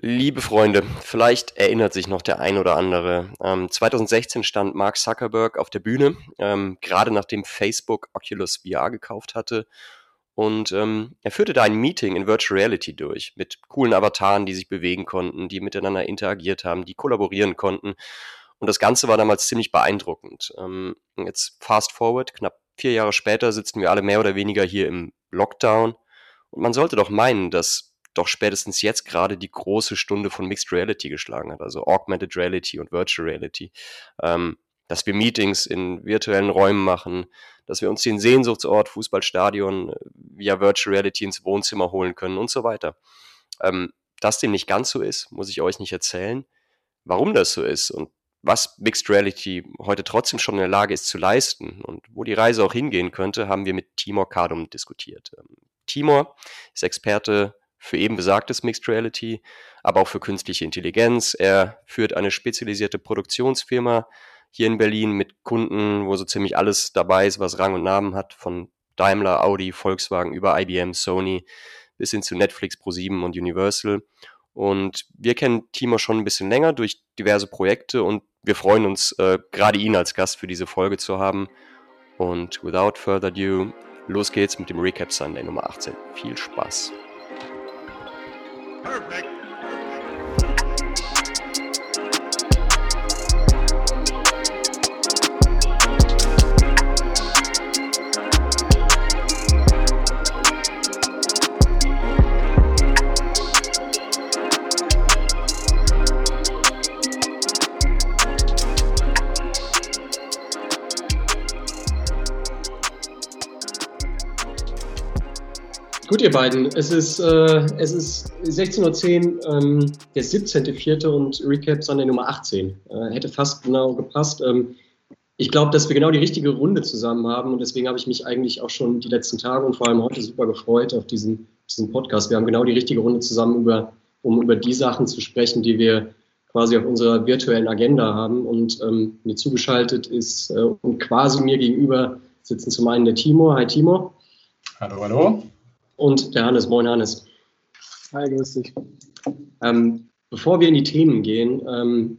Liebe Freunde, vielleicht erinnert sich noch der ein oder andere. Ähm, 2016 stand Mark Zuckerberg auf der Bühne, ähm, gerade nachdem Facebook Oculus VR gekauft hatte. Und ähm, er führte da ein Meeting in Virtual Reality durch mit coolen Avataren, die sich bewegen konnten, die miteinander interagiert haben, die kollaborieren konnten. Und das Ganze war damals ziemlich beeindruckend. Ähm, jetzt fast forward, knapp vier Jahre später sitzen wir alle mehr oder weniger hier im Lockdown. Und man sollte doch meinen, dass doch spätestens jetzt gerade die große Stunde von Mixed Reality geschlagen hat, also Augmented Reality und Virtual Reality. Ähm, dass wir Meetings in virtuellen Räumen machen, dass wir uns den Sehnsuchtsort Fußballstadion äh, via Virtual Reality ins Wohnzimmer holen können und so weiter. Ähm, dass dem nicht ganz so ist, muss ich euch nicht erzählen. Warum das so ist und was Mixed Reality heute trotzdem schon in der Lage ist zu leisten und wo die Reise auch hingehen könnte, haben wir mit Timor Kadum diskutiert. Ähm, Timor ist Experte für eben besagtes Mixed Reality, aber auch für künstliche Intelligenz. Er führt eine spezialisierte Produktionsfirma hier in Berlin mit Kunden, wo so ziemlich alles dabei ist, was Rang und Namen hat, von Daimler, Audi, Volkswagen über IBM, Sony bis hin zu Netflix, Pro7 und Universal. Und wir kennen Timo schon ein bisschen länger durch diverse Projekte und wir freuen uns, äh, gerade ihn als Gast für diese Folge zu haben. Und without further ado, los geht's mit dem Recap Sunday Nummer 18. Viel Spaß! Perfect. Gut, ihr beiden. Es ist, äh, es ist 16.10 Uhr, ähm, der 17.04. und Recap Sunday Nummer 18. Äh, hätte fast genau gepasst. Ähm, ich glaube, dass wir genau die richtige Runde zusammen haben und deswegen habe ich mich eigentlich auch schon die letzten Tage und vor allem heute super gefreut auf diesen, diesen Podcast. Wir haben genau die richtige Runde zusammen, über, um über die Sachen zu sprechen, die wir quasi auf unserer virtuellen Agenda haben. Und ähm, mir zugeschaltet ist äh, und quasi mir gegenüber sitzen zum einen der Timo. Hi Timo. Hallo, hallo und der Hannes. Moin, Hannes. Hi, grüß dich. Ähm, bevor wir in die Themen gehen, ähm,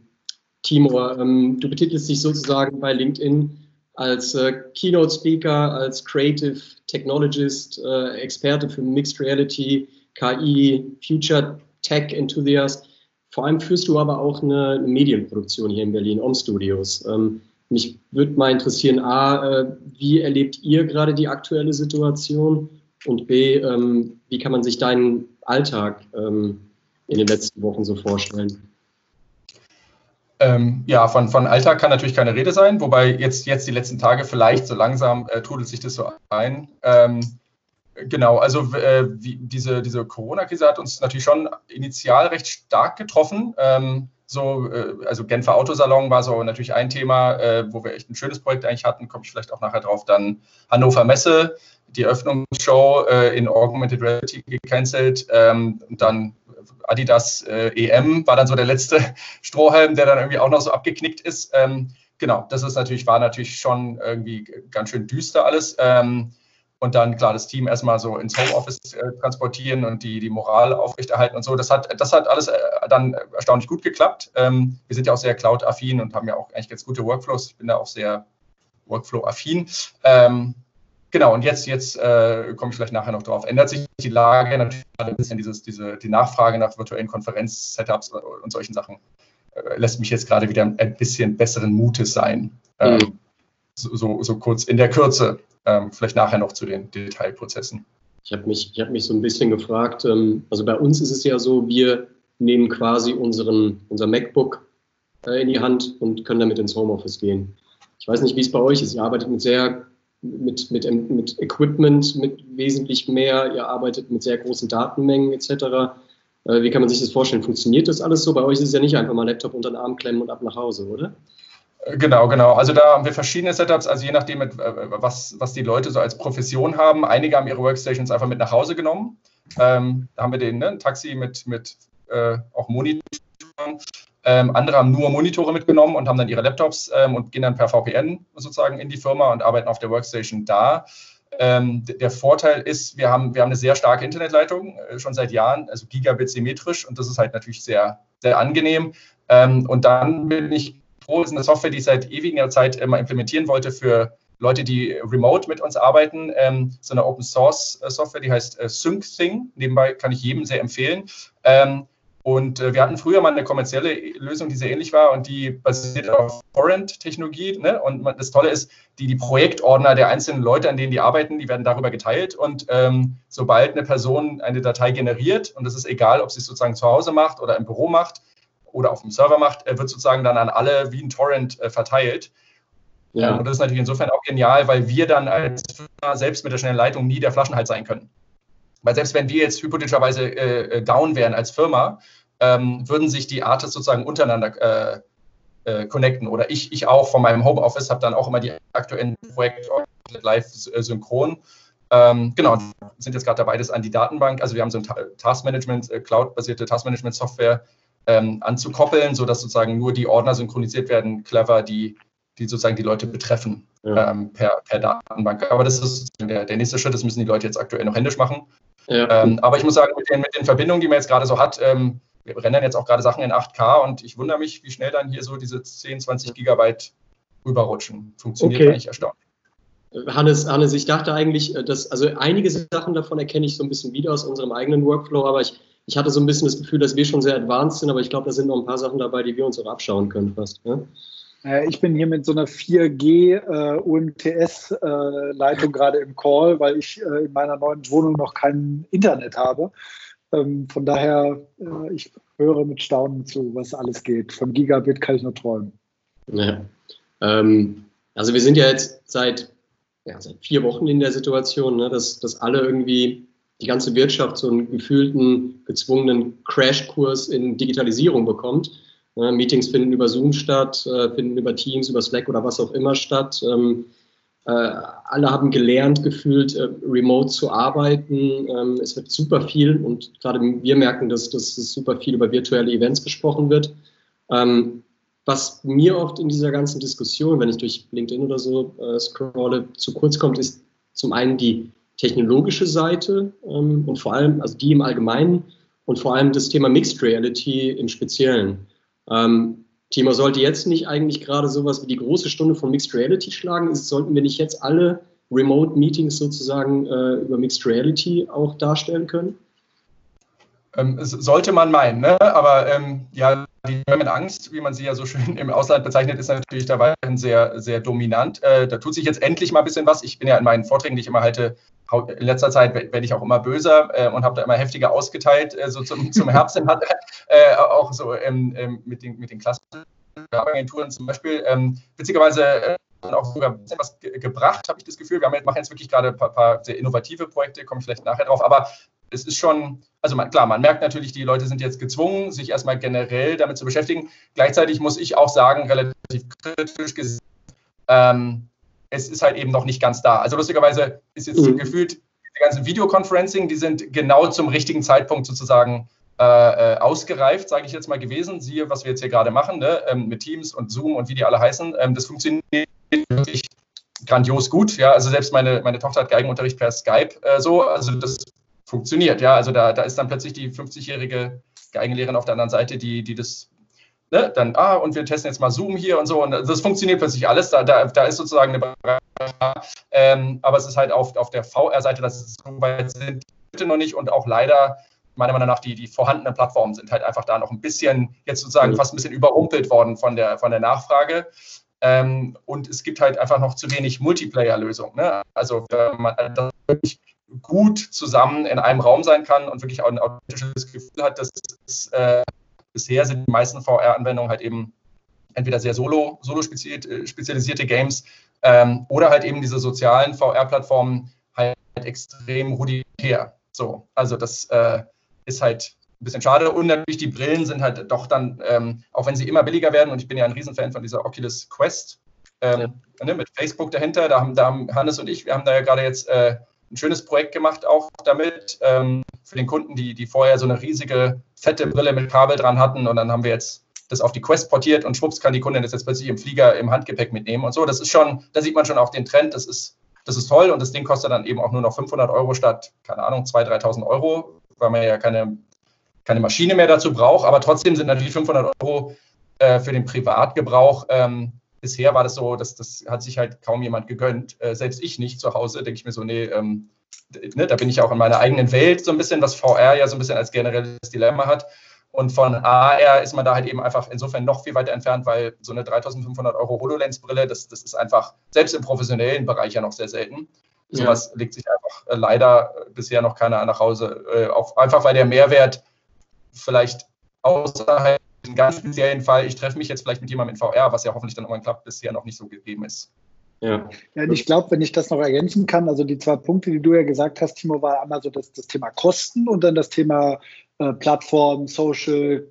Timur, ähm, du betitelst dich sozusagen bei LinkedIn als äh, Keynote Speaker, als Creative Technologist, äh, Experte für Mixed Reality, KI, Future Tech Enthusiast. Vor allem führst du aber auch eine, Medienproduktion hier in Berlin, Om Studios. Ähm, mich würde mal interessieren, A, äh, wie erlebt ihr gerade die aktuelle Situation? Und B, ähm, wie kann man sich deinen Alltag ähm, in den letzten Wochen so vorstellen? Ähm, ja, von, von Alltag kann natürlich keine Rede sein, wobei jetzt, jetzt die letzten Tage vielleicht so langsam äh, trudelt sich das so ein. Ähm, genau, also äh, wie, diese, diese Corona-Krise hat uns natürlich schon initial recht stark getroffen. Ähm, so, äh, also Genfer Autosalon war so natürlich ein Thema, äh, wo wir echt ein schönes Projekt eigentlich hatten, komme ich vielleicht auch nachher drauf. Dann Hannover Messe, die Eröffnungsshow äh, in Augmented Reality gecancelt. Ähm, dann Adidas äh, EM war dann so der letzte Strohhalm, der dann irgendwie auch noch so abgeknickt ist. Ähm, genau, das ist natürlich, war natürlich schon irgendwie ganz schön düster alles. Ähm, und dann klar das Team erstmal so ins Homeoffice äh, transportieren und die, die Moral aufrechterhalten und so. Das hat, das hat alles äh, dann erstaunlich gut geklappt. Ähm, wir sind ja auch sehr Cloud-affin und haben ja auch eigentlich ganz gute Workflows. Ich bin da auch sehr Workflow-affin. Ähm, Genau, und jetzt, jetzt äh, komme ich vielleicht nachher noch drauf. Ändert sich die Lage natürlich ein bisschen, dieses, diese, die Nachfrage nach virtuellen Konferenz-Setups und solchen Sachen äh, lässt mich jetzt gerade wieder ein bisschen besseren Mutes sein. Ähm, mhm. so, so, so, kurz in der Kürze, ähm, vielleicht nachher noch zu den Detailprozessen. Ich habe mich, hab mich so ein bisschen gefragt, ähm, also bei uns ist es ja so, wir nehmen quasi unseren, unser MacBook äh, in die Hand und können damit ins Homeoffice gehen. Ich weiß nicht, wie es bei euch ist. Ihr arbeitet mit sehr mit, mit, mit Equipment, mit wesentlich mehr, ihr arbeitet mit sehr großen Datenmengen etc. Äh, wie kann man sich das vorstellen? Funktioniert das alles so? Bei euch ist es ja nicht einfach mal Laptop unter den Arm klemmen und ab nach Hause, oder? Äh, genau, genau. Also da haben wir verschiedene Setups, also je nachdem, äh, was, was die Leute so als Profession haben. Einige haben ihre Workstations einfach mit nach Hause genommen. Ähm, da haben wir den ne, Taxi mit, mit äh, auch Monitoren. Ähm, andere haben nur Monitore mitgenommen und haben dann ihre Laptops ähm, und gehen dann per VPN sozusagen in die Firma und arbeiten auf der Workstation da. Ähm, der Vorteil ist, wir haben, wir haben eine sehr starke Internetleitung, äh, schon seit Jahren, also Gigabit symmetrisch und das ist halt natürlich sehr, sehr angenehm. Ähm, und dann bin ich froh, ist eine Software, die ich seit ewiger Zeit immer implementieren wollte für Leute, die remote mit uns arbeiten. Ähm, so eine Open Source äh, Software, die heißt äh, SyncThing. Nebenbei kann ich jedem sehr empfehlen. Und äh, wir hatten früher mal eine kommerzielle Lösung, die sehr ähnlich war und die basiert auf Torrent-Technologie. Ne? Und das Tolle ist, die, die Projektordner der einzelnen Leute, an denen die arbeiten, die werden darüber geteilt. Und ähm, sobald eine Person eine Datei generiert, und das ist egal, ob sie es sozusagen zu Hause macht oder im Büro macht oder auf dem Server macht, wird sozusagen dann an alle wie ein Torrent äh, verteilt. Ja. Und das ist natürlich insofern auch genial, weil wir dann als Firma selbst mit der schnellen Leitung nie der Flaschenhals sein können. Weil selbst wenn wir jetzt hypothetischerweise äh, äh, down wären als Firma, ähm, würden sich die Artists sozusagen untereinander äh, äh, connecten. Oder ich, ich auch von meinem Homeoffice habe dann auch immer die aktuellen Projekte live synchron. Ähm, genau, sind jetzt gerade dabei, das an die Datenbank, also wir haben so ein Taskmanagement, äh, Cloud-basierte Taskmanagement-Software ähm, anzukoppeln, sodass sozusagen nur die Ordner synchronisiert werden, clever, die, die sozusagen die Leute betreffen ja. ähm, per, per Datenbank. Aber das ist der, der nächste Schritt, das müssen die Leute jetzt aktuell noch händisch machen. Ja. Ähm, aber ich muss sagen, mit den, mit den, Verbindungen, die man jetzt gerade so hat, ähm, wir rennen jetzt auch gerade Sachen in 8K und ich wundere mich, wie schnell dann hier so diese 10, 20 Gigabyte rüberrutschen. Funktioniert okay. eigentlich erstaunlich. Hannes, Hannes, ich dachte eigentlich, äh, dass, also einige Sachen davon erkenne ich so ein bisschen wieder aus unserem eigenen Workflow, aber ich, ich hatte so ein bisschen das Gefühl, dass wir schon sehr advanced sind, aber ich glaube, da sind noch ein paar Sachen dabei, die wir uns auch abschauen können fast. Ja? Ich bin hier mit so einer 4G äh, äh, gerade im Call, weil ich äh, in meiner neuen Wohnung noch kein Internet habe. Ähm, von daher, äh, ich höre mit Staunen zu, was alles geht. Von Gigabit kann ich nur träumen. Ja. Ähm, also wir sind ja jetzt seit, ja, seit vier Wochen in der Situation, ne, dass, dass alle irgendwie die ganze Wirtschaft so einen gefühlten, gezwungenen Crashkurs in Digitalisierung bekommt. Ne, Meetings finden über Zoom statt, äh, finden über Teams, über Slack oder was auch immer statt. Ähm, äh, alle haben gelernt, gefühlt äh, remote zu arbeiten. Ähm, es wird super viel und gerade wir merken, dass, dass super viel über virtuelle Events gesprochen wird. Ähm, was mir oft in dieser ganzen Diskussion, wenn ich durch LinkedIn oder so scrolle, zu kurz kommt, ist zum einen die technologische Seite und vor allem, also die im Allgemeinen und vor allem das Thema Mixed Reality im Speziellen. Ähm, Timo, sollte jetzt nicht eigentlich gerade sowas wie die große Stunde von Mixed Reality schlagen? Sollten wir nicht jetzt alle Remote-Meetings sozusagen äh, über Mixed Reality auch darstellen können? Ähm, sollte man meinen, ne? aber ähm, ja, die German Angst, wie man sie ja so schön im Ausland bezeichnet, ist natürlich dabei sehr, sehr dominant. Äh, da tut sich jetzt endlich mal ein bisschen was. Ich bin ja in meinen Vorträgen, die ich immer halte, in letzter Zeit werde ich auch immer böser äh, und habe da immer heftiger ausgeteilt, äh, so zum, zum Herbst hin hat, äh, auch so ähm, ähm, mit den, mit den klassischen Agenturen zum Beispiel. Ähm, witzigerweise äh, auch sogar ein bisschen was ge gebracht, habe ich das Gefühl. Wir haben, machen jetzt wirklich gerade ein paar, paar, sehr innovative Projekte, komme ich vielleicht nachher drauf, aber es ist schon, also man, klar, man merkt natürlich, die Leute sind jetzt gezwungen, sich erstmal generell damit zu beschäftigen. Gleichzeitig muss ich auch sagen, relativ kritisch gesehen, ähm, es ist halt eben noch nicht ganz da. Also lustigerweise ist jetzt mhm. gefühlt, die ganzen Videoconferencing, die sind genau zum richtigen Zeitpunkt sozusagen äh, äh, ausgereift, sage ich jetzt mal gewesen. Siehe, was wir jetzt hier gerade machen, ne? ähm, mit Teams und Zoom und wie die alle heißen. Ähm, das funktioniert wirklich grandios gut. Ja, also selbst meine, meine Tochter hat Geigenunterricht per Skype äh, so. Also das funktioniert. Ja, also da, da ist dann plötzlich die 50-jährige Geigenlehrerin auf der anderen Seite, die, die das ne, dann, ah, und wir testen jetzt mal Zoom hier und so. Und das funktioniert plötzlich alles. Da, da, da ist sozusagen eine ähm, aber es ist halt auf, auf der VR-Seite, dass es so weit sind, bitte noch nicht und auch leider meiner Meinung nach die, die vorhandenen Plattformen sind halt einfach da noch ein bisschen, jetzt sozusagen fast ein bisschen überrumpelt worden von der, von der Nachfrage. Ähm, und es gibt halt einfach noch zu wenig Multiplayer-Lösungen. Ne? Also, wenn man das wirklich gut zusammen in einem Raum sein kann und wirklich auch ein authentisches Gefühl hat, dass es äh, bisher sind die meisten VR-Anwendungen halt eben entweder sehr solo, solo äh, spezialisierte Games ähm, oder halt eben diese sozialen VR-Plattformen halt extrem rudimentär. So, also das äh, ist halt ein bisschen schade. Und natürlich die Brillen sind halt doch dann, ähm, auch wenn sie immer billiger werden, und ich bin ja ein Riesenfan von dieser Oculus Quest ähm, ja. ne, mit Facebook dahinter, da haben, da haben Hannes und ich, wir haben da ja gerade jetzt äh, ein schönes Projekt gemacht auch damit ähm, für den Kunden, die, die vorher so eine riesige, fette Brille mit Kabel dran hatten und dann haben wir jetzt das auf die Quest portiert und schwupps kann die Kundin das jetzt plötzlich im Flieger im Handgepäck mitnehmen und so. Das ist schon, da sieht man schon auch den Trend, das ist Das ist toll und das Ding kostet dann eben auch nur noch 500 Euro statt, keine Ahnung, 2.000, 3.000 Euro, weil man ja keine, keine Maschine mehr dazu braucht. Aber trotzdem sind natürlich 500 Euro äh, für den Privatgebrauch. Ähm, bisher war das so, dass das hat sich halt kaum jemand gegönnt. Äh, selbst ich nicht zu Hause, denke ich mir so, nee, ähm, ne, da bin ich auch in meiner eigenen Welt so ein bisschen, was VR ja so ein bisschen als generelles Dilemma hat. Und von AR ist man da halt eben einfach insofern noch viel weiter entfernt, weil so eine 3500 Euro HoloLens-Brille, das, das ist einfach selbst im professionellen Bereich ja noch sehr selten. Ja. Sowas legt sich einfach äh, leider bisher noch keiner nach Hause. Äh, auf, einfach weil der Mehrwert vielleicht außerhalb, in ganz speziellen Fall, ich treffe mich jetzt vielleicht mit jemandem in VR, was ja hoffentlich dann irgendwann klappt, bisher noch nicht so gegeben ist. Ja, ja und ich glaube, wenn ich das noch ergänzen kann, also die zwei Punkte, die du ja gesagt hast, Timo, war einmal so das, das Thema Kosten und dann das Thema äh, Plattform, Social,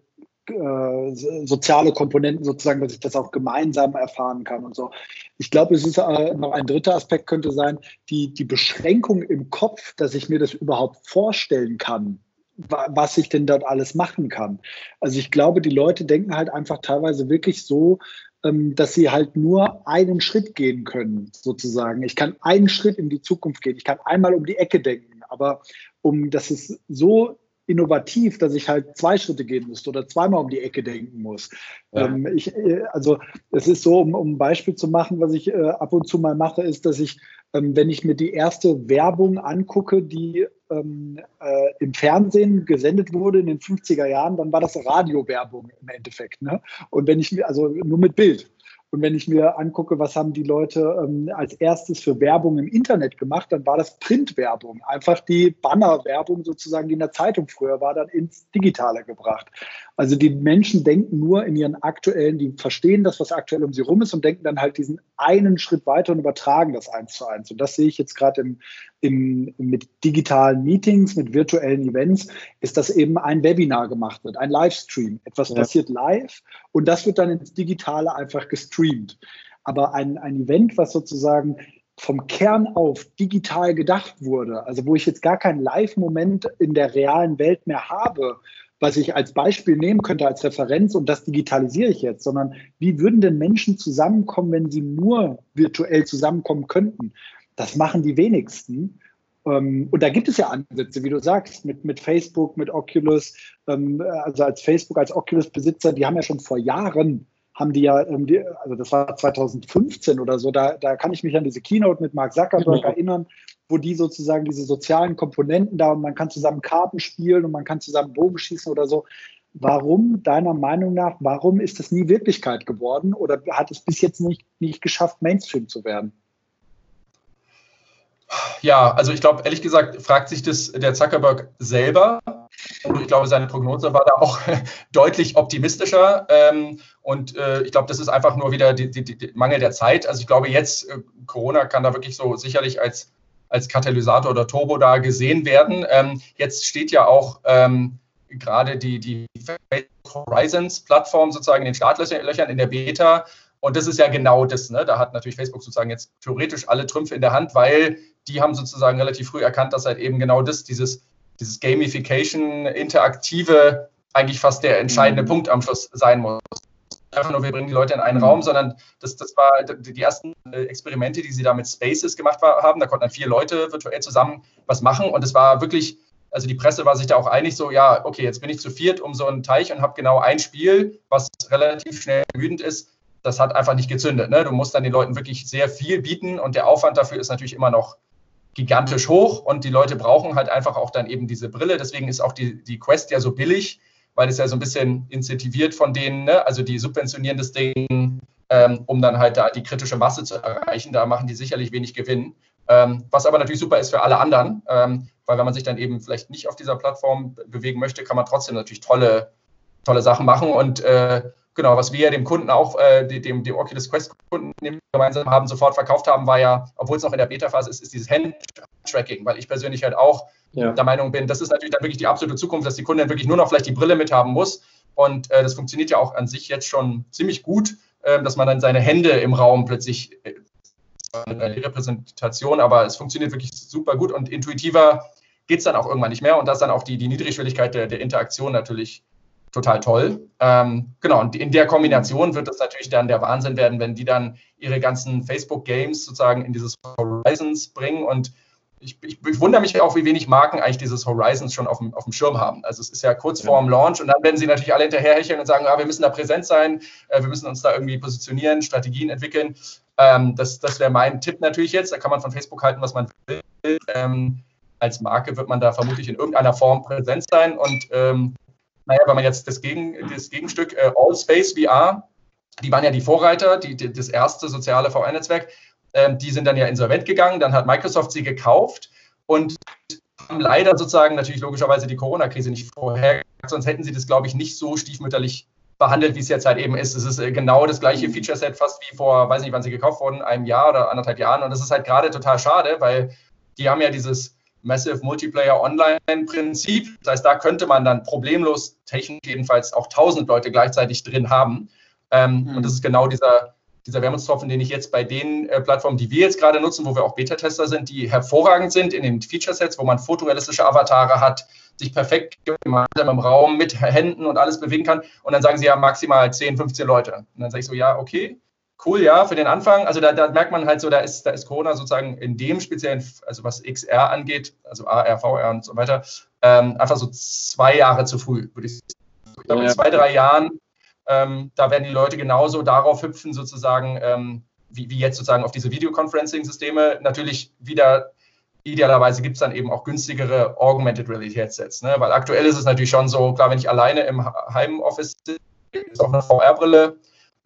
äh, soziale Komponenten sozusagen, dass ich das auch gemeinsam erfahren kann und so. Ich glaube, es ist äh, noch ein dritter Aspekt könnte sein, die, die Beschränkung im Kopf, dass ich mir das überhaupt vorstellen kann, was ich denn dort alles machen kann. Also ich glaube, die Leute denken halt einfach teilweise wirklich so, ähm, dass sie halt nur einen Schritt gehen können, sozusagen. Ich kann einen Schritt in die Zukunft gehen. Ich kann einmal um die Ecke denken, aber um, dass es so innovativ, dass ich halt zwei Schritte gehen müsste oder zweimal um die Ecke denken muss. Ja. Ähm, ich, äh, also es ist so, um, um, ein Beispiel zu machen, was ich äh, ab und zu mal mache, ist, dass ich, ähm, wenn ich mir die erste Werbung angucke, die ähm, äh, im Fernsehen gesendet wurde in den 50er Jahren, dann war das Radiowerbung im Endeffekt. Ne? Und wenn ich mir, also nur mit Bild. Und wenn ich mir angucke, was haben die Leute ähm, als erstes für Werbung im Internet gemacht, dann war das Printwerbung. Einfach die Bannerwerbung sozusagen, die in der Zeitung früher war, dann ins Digitale gebracht. Also die Menschen denken nur in ihren aktuellen, die verstehen das, was aktuell um sie rum ist und denken dann halt diesen einen Schritt weiter und übertragen das eins zu eins. Und das sehe ich jetzt gerade im, im, mit digitalen Meetings, mit virtuellen Events, ist, dass eben ein Webinar gemacht wird, ein Livestream. Etwas ja. passiert live und das wird dann ins Digitale einfach gestreamt. Aber ein, ein Event, was sozusagen vom Kern auf digital gedacht wurde, also wo ich jetzt gar keinen Live-Moment in der realen Welt mehr habe, was ich als Beispiel nehmen könnte, als Referenz, und das digitalisiere ich jetzt, sondern wie würden denn Menschen zusammenkommen, wenn sie nur virtuell zusammenkommen könnten? Das machen die wenigsten. Ähm, und da gibt es ja Ansätze, wie du sagst, mit, mit Facebook, mit Oculus. Ähm, also als Facebook, als Oculus-Besitzer, die haben ja schon vor Jahren, haben die ja, ähm, also das war 2015 oder so, da, da kann ich mich an diese Keynote mit Mark Zuckerberg mhm. erinnern, wo die sozusagen diese sozialen Komponenten da und man kann zusammen Karten spielen und man kann zusammen Bogen schießen oder so. Warum, deiner Meinung nach, warum ist das nie Wirklichkeit geworden oder hat es bis jetzt nicht, nicht geschafft, Mainstream zu werden? Ja, also ich glaube, ehrlich gesagt, fragt sich das der Zuckerberg selber. Und ich glaube, seine Prognose war da auch deutlich optimistischer. Ähm, und äh, ich glaube, das ist einfach nur wieder die, Mangel der Zeit. Also ich glaube, jetzt, äh, Corona kann da wirklich so sicherlich als, als Katalysator oder Turbo da gesehen werden. Ähm, jetzt steht ja auch ähm, gerade die, die Horizons-Plattform sozusagen in den Startlöchern in der Beta. Und das ist ja genau das. Ne? Da hat natürlich Facebook sozusagen jetzt theoretisch alle Trümpfe in der Hand, weil die haben sozusagen relativ früh erkannt, dass halt eben genau das, dieses, dieses Gamification, interaktive, eigentlich fast der entscheidende mhm. Punkt am Schluss sein muss. Einfach nur, wir bringen die Leute in einen mhm. Raum, sondern das, das war die ersten äh, Experimente, die sie da mit Spaces gemacht haben. Da konnten dann vier Leute virtuell zusammen was machen und es war wirklich, also die Presse war sich da auch einig, so, ja, okay, jetzt bin ich zu viert um so einen Teich und habe genau ein Spiel, was relativ schnell wütend ist. Das hat einfach nicht gezündet. Ne? Du musst dann den Leuten wirklich sehr viel bieten und der Aufwand dafür ist natürlich immer noch gigantisch hoch und die Leute brauchen halt einfach auch dann eben diese Brille. Deswegen ist auch die, die Quest ja so billig, weil es ja so ein bisschen incentiviert von denen, ne? also die subventionieren das Ding, ähm, um dann halt da die kritische Masse zu erreichen. Da machen die sicherlich wenig Gewinn. Ähm, was aber natürlich super ist für alle anderen, ähm, weil wenn man sich dann eben vielleicht nicht auf dieser Plattform bewegen möchte, kann man trotzdem natürlich tolle, tolle Sachen machen. Und äh, genau, was wir dem Kunden auch, äh, dem, dem Oculus Quest-Kunden gemeinsam haben, sofort verkauft haben, war ja, obwohl es noch in der Beta-Phase ist, ist dieses Hand-Tracking, weil ich persönlich halt auch ja. der Meinung bin, das ist natürlich dann wirklich die absolute Zukunft, dass die Kundin wirklich nur noch vielleicht die Brille mit haben muss. Und äh, das funktioniert ja auch an sich jetzt schon ziemlich gut, äh, dass man dann seine Hände im Raum plötzlich, äh, eine Repräsentation, aber es funktioniert wirklich super gut und intuitiver geht es dann auch irgendwann nicht mehr. Und das dann auch die, die Niedrigschwelligkeit der, der Interaktion natürlich total toll. Ähm, genau, und in der Kombination wird es natürlich dann der Wahnsinn werden, wenn die dann ihre ganzen Facebook-Games sozusagen in dieses Horizons bringen und ich, ich, ich, wundere mich auch, wie wenig Marken eigentlich dieses Horizons schon auf dem, auf dem Schirm haben. Also es ist ja kurz ja. vor dem Launch und dann werden sie natürlich alle hinterherhecheln und sagen, ah, wir müssen da präsent sein, äh, wir müssen uns da irgendwie positionieren, Strategien entwickeln. Ähm, das das wäre mein Tipp natürlich jetzt. Da kann man von Facebook halten, was man will. Ähm, als Marke wird man da vermutlich in irgendeiner Form präsent sein. Und ähm, naja, wenn man jetzt das, Gegen, das Gegenstück äh, Allspace VR, die waren ja die Vorreiter, die, die das erste soziale VR-Netzwerk, ähm, die sind dann ja insolvent gegangen, dann hat Microsoft sie gekauft und haben leider sozusagen natürlich logischerweise die Corona-Krise nicht vorher, sonst hätten sie das, glaube ich, nicht so stiefmütterlich behandelt, wie es jetzt halt eben ist. Es ist äh, genau das gleiche mhm. Feature-Set, fast wie vor, weiß nicht, wann sie gekauft wurden, einem Jahr oder anderthalb Jahren. Und das ist halt gerade total schade, weil die haben ja dieses Massive Multiplayer Online-Prinzip. Das heißt, da könnte man dann problemlos, technisch jedenfalls, auch 1000 Leute gleichzeitig drin haben. Ähm, mhm. Und das ist genau dieser dieser Wermutstropfen, den ich jetzt bei den äh, Plattformen, die wir jetzt gerade nutzen, wo wir auch Beta-Tester sind, die hervorragend sind in den Feature-Sets, wo man fotorealistische Avatare hat, sich perfekt gemeinsam im Raum mit Händen und alles bewegen kann. Und dann sagen sie ja maximal 10, 15 Leute. Und dann sage ich so, ja, okay, cool, ja, für den Anfang. Also da, da, merkt man halt so, da ist, da ist Corona sozusagen in dem speziellen, also was XR angeht, also AR, VR und so weiter, ähm, einfach so zwei Jahre zu früh, würde ich sagen. Ich glaube, in zwei, drei Jahren ähm, da werden die Leute genauso darauf hüpfen, sozusagen, ähm, wie, wie, jetzt sozusagen auf diese Videoconferencing-Systeme. Natürlich wieder, idealerweise gibt es dann eben auch günstigere Augmented Reality Headsets. Ne? Weil aktuell ist es natürlich schon so, klar, wenn ich alleine im Heimoffice sitze, ist auch eine VR-Brille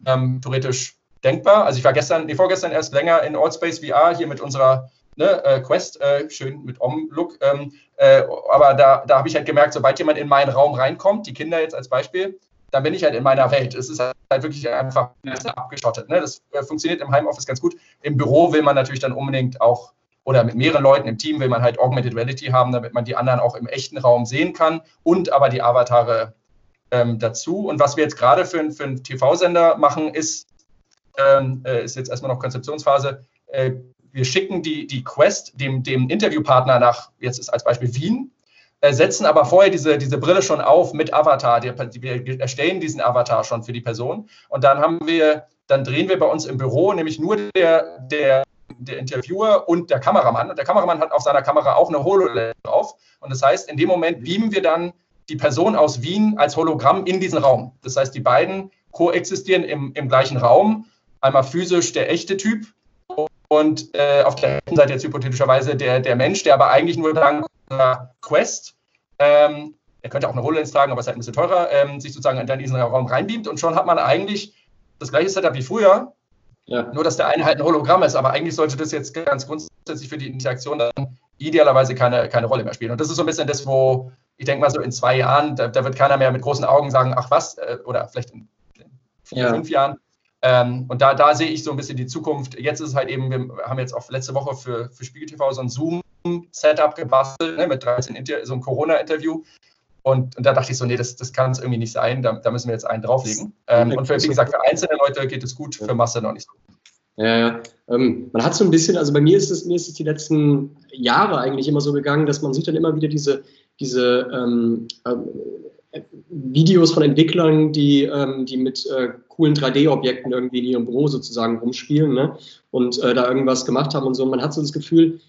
ähm, theoretisch denkbar. Also ich war gestern, nee, vorgestern erst länger in Allspace VR hier mit unserer ne, äh, Quest, äh, schön mit Om-Look. Ähm, äh, aber da, da habe ich halt gemerkt, sobald jemand in meinen Raum reinkommt, die Kinder jetzt als Beispiel, dann bin ich halt in meiner Welt. Es ist halt wirklich einfach abgeschottet. Ne? Das äh, funktioniert im Heimoffice ganz gut. Im Büro will man natürlich dann unbedingt auch oder mit mehreren Leuten im Team will man halt Augmented Reality haben, damit man die anderen auch im echten Raum sehen kann und aber die Avatare ähm, dazu. Und was wir jetzt gerade für, für einen TV-Sender machen, ist, ist jetzt erstmal noch Konzeptionsphase. Äh, wir schicken die, die Quest dem, dem Interviewpartner nach, jetzt ist als Beispiel Wien, äh, setzen aber vorher diese, diese Brille schon auf mit Avatar. Wir erstellen diesen Avatar schon für die Person. Und dann haben wir, dann drehen wir bei uns im Büro nämlich nur der, der, der Interviewer und der Kameramann. Und der Kameramann hat auf seiner Kamera auch eine HoloLens drauf. Und das heißt, in dem Moment beamen wir dann die Person aus Wien als Hologramm in diesen Raum. Das heißt, die beiden koexistieren im, im gleichen Raum. Einmal physisch der echte Typ und äh, auf der rechten Seite jetzt hypothetischerweise der, der Mensch, der aber eigentlich nur dank Quest, ähm, er könnte auch eine HoloLens tragen, aber es ist halt ein bisschen teurer, ähm, sich sozusagen in diesen Raum reinbeamt und schon hat man eigentlich das gleiche Setup wie früher, ja. nur dass der eine halt ein Hologramm ist, aber eigentlich sollte das jetzt ganz grundsätzlich für die Interaktion dann idealerweise keine, keine Rolle mehr spielen. Und das ist so ein bisschen das, wo ich denke mal so in zwei Jahren, da, da wird keiner mehr mit großen Augen sagen, ach was, äh, oder vielleicht in vier, ja. fünf Jahren, ähm, und da, da sehe ich so ein bisschen die Zukunft. Jetzt ist es halt eben, wir haben jetzt auch letzte Woche für, für Spiegel TV so ein Zoom-Setup gebastelt, ne, mit 13 Inter so ein Corona-Interview. Und, und, da dachte ich so, nee, das, das kann es irgendwie nicht sein, da, da, müssen wir jetzt einen drauflegen. Ähm, und für, wie gesagt, für einzelne Leute geht es gut, für Masse noch nicht so gut. Ja, ja. Ähm, man hat so ein bisschen, also bei mir ist es, mir ist es die letzten Jahre eigentlich immer so gegangen, dass man sieht dann immer wieder diese, diese ähm, äh, Videos von Entwicklern, die, ähm, die mit äh, coolen 3D-Objekten irgendwie in ihrem Büro sozusagen rumspielen ne? und äh, da irgendwas gemacht haben und so. Und man hat so das Gefühl,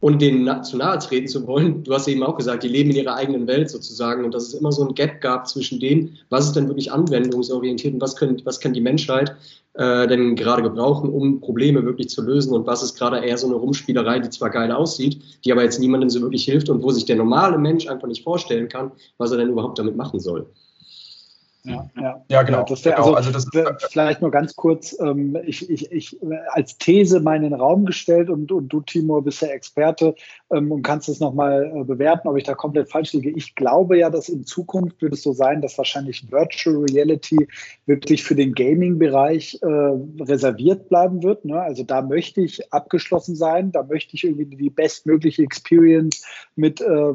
ohne denen zu nahe treten zu wollen, du hast eben auch gesagt, die leben in ihrer eigenen Welt sozusagen und dass es immer so ein Gap gab zwischen dem, was ist denn wirklich anwendungsorientiert und was, können, was kann die Menschheit äh, denn gerade gebrauchen, um Probleme wirklich zu lösen und was ist gerade eher so eine Rumspielerei, die zwar geil aussieht, die aber jetzt niemandem so wirklich hilft und wo sich der normale Mensch einfach nicht vorstellen kann, was er denn überhaupt damit machen soll. Ja, ja. ja genau. Das wär, genau. also, also das vielleicht nur ganz kurz, ähm, ich, ich, ich als These mal in den Raum gestellt und, und du, Timo, bist der Experte ähm, und kannst es nochmal äh, bewerten, ob ich da komplett falsch liege. Ich glaube ja, dass in Zukunft wird es so sein, dass wahrscheinlich Virtual Reality wirklich für den Gaming-Bereich äh, reserviert bleiben wird. Ne? Also da möchte ich abgeschlossen sein, da möchte ich irgendwie die bestmögliche Experience mit äh,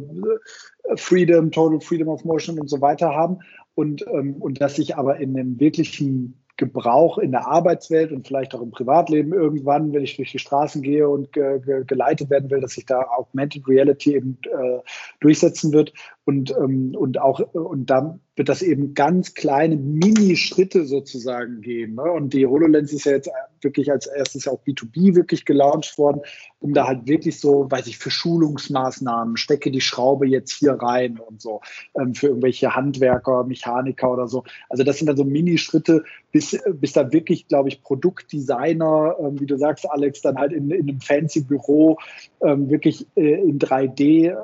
Freedom, Total Freedom of Motion und so weiter haben und, ähm, und dass ich aber in einem wirklichen Gebrauch in der Arbeitswelt und vielleicht auch im Privatleben irgendwann, wenn ich durch die Straßen gehe und ge ge geleitet werden will, dass sich da Augmented Reality eben äh, durchsetzen wird. Und, ähm, und auch und da wird das eben ganz kleine Mini-Schritte sozusagen geben. Ne? Und die HoloLens ist ja jetzt wirklich als erstes auch B2B wirklich gelauncht worden, um da halt wirklich so, weiß ich, für Schulungsmaßnahmen, stecke die Schraube jetzt hier rein und so, ähm, für irgendwelche Handwerker, Mechaniker oder so. Also das sind dann so Mini-Schritte, bis, bis da wirklich, glaube ich, Produktdesigner, ähm, wie du sagst, Alex, dann halt in, in einem fancy Büro ähm, wirklich äh, in 3D äh,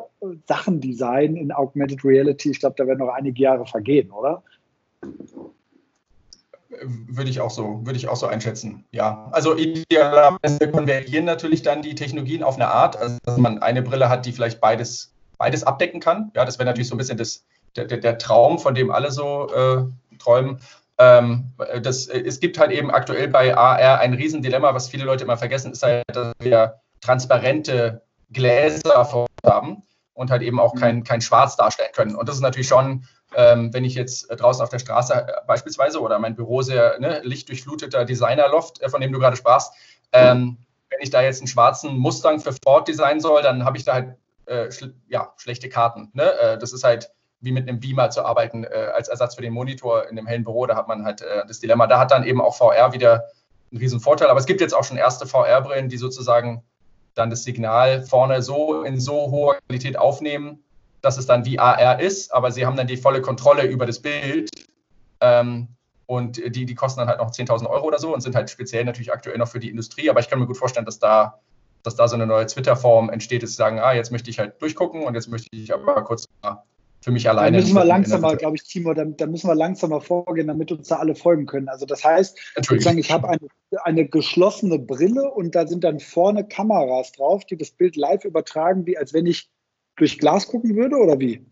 Sachen designen in Augmented Reality. Ich glaube, da werden noch einige Jahre vergehen, oder? Würde ich auch so, würde ich auch so einschätzen. Ja, also idealerweise konvergieren natürlich dann die Technologien auf eine Art, also dass man eine Brille hat, die vielleicht beides, beides abdecken kann. Ja, das wäre natürlich so ein bisschen das, der, der Traum, von dem alle so äh, träumen. Ähm, das, es gibt halt eben aktuell bei AR ein Riesendilemma, was viele Leute immer vergessen, ist halt, dass wir transparente Gläser haben und halt eben auch kein, kein Schwarz darstellen können. Und das ist natürlich schon, ähm, wenn ich jetzt draußen auf der Straße äh, beispielsweise oder mein Büro sehr ne, lichtdurchfluteter Designerloft, äh, von dem du gerade sprachst, ähm, wenn ich da jetzt einen schwarzen Mustang für Ford designen soll, dann habe ich da halt äh, schl ja, schlechte Karten. Ne? Äh, das ist halt wie mit einem Beamer zu arbeiten äh, als Ersatz für den Monitor in dem hellen Büro. Da hat man halt äh, das Dilemma. Da hat dann eben auch VR wieder einen riesen Vorteil. Aber es gibt jetzt auch schon erste VR-Brillen, die sozusagen dann das Signal vorne so in so hoher Qualität aufnehmen, dass es dann wie AR ist, aber sie haben dann die volle Kontrolle über das Bild. Ähm, und die, die kosten dann halt noch 10.000 Euro oder so und sind halt speziell natürlich aktuell noch für die Industrie. Aber ich kann mir gut vorstellen, dass da, dass da so eine neue Twitter-Form entsteht, dass sie sagen, ah, jetzt möchte ich halt durchgucken und jetzt möchte ich aber kurz mal für mich alleine. Da müssen wir langsamer, glaube ich, Timo, da, da, müssen wir langsamer vorgehen, damit uns da alle folgen können. Also das heißt, sozusagen, ich habe eine, eine geschlossene Brille und da sind dann vorne Kameras drauf, die das Bild live übertragen, wie als wenn ich durch Glas gucken würde oder wie?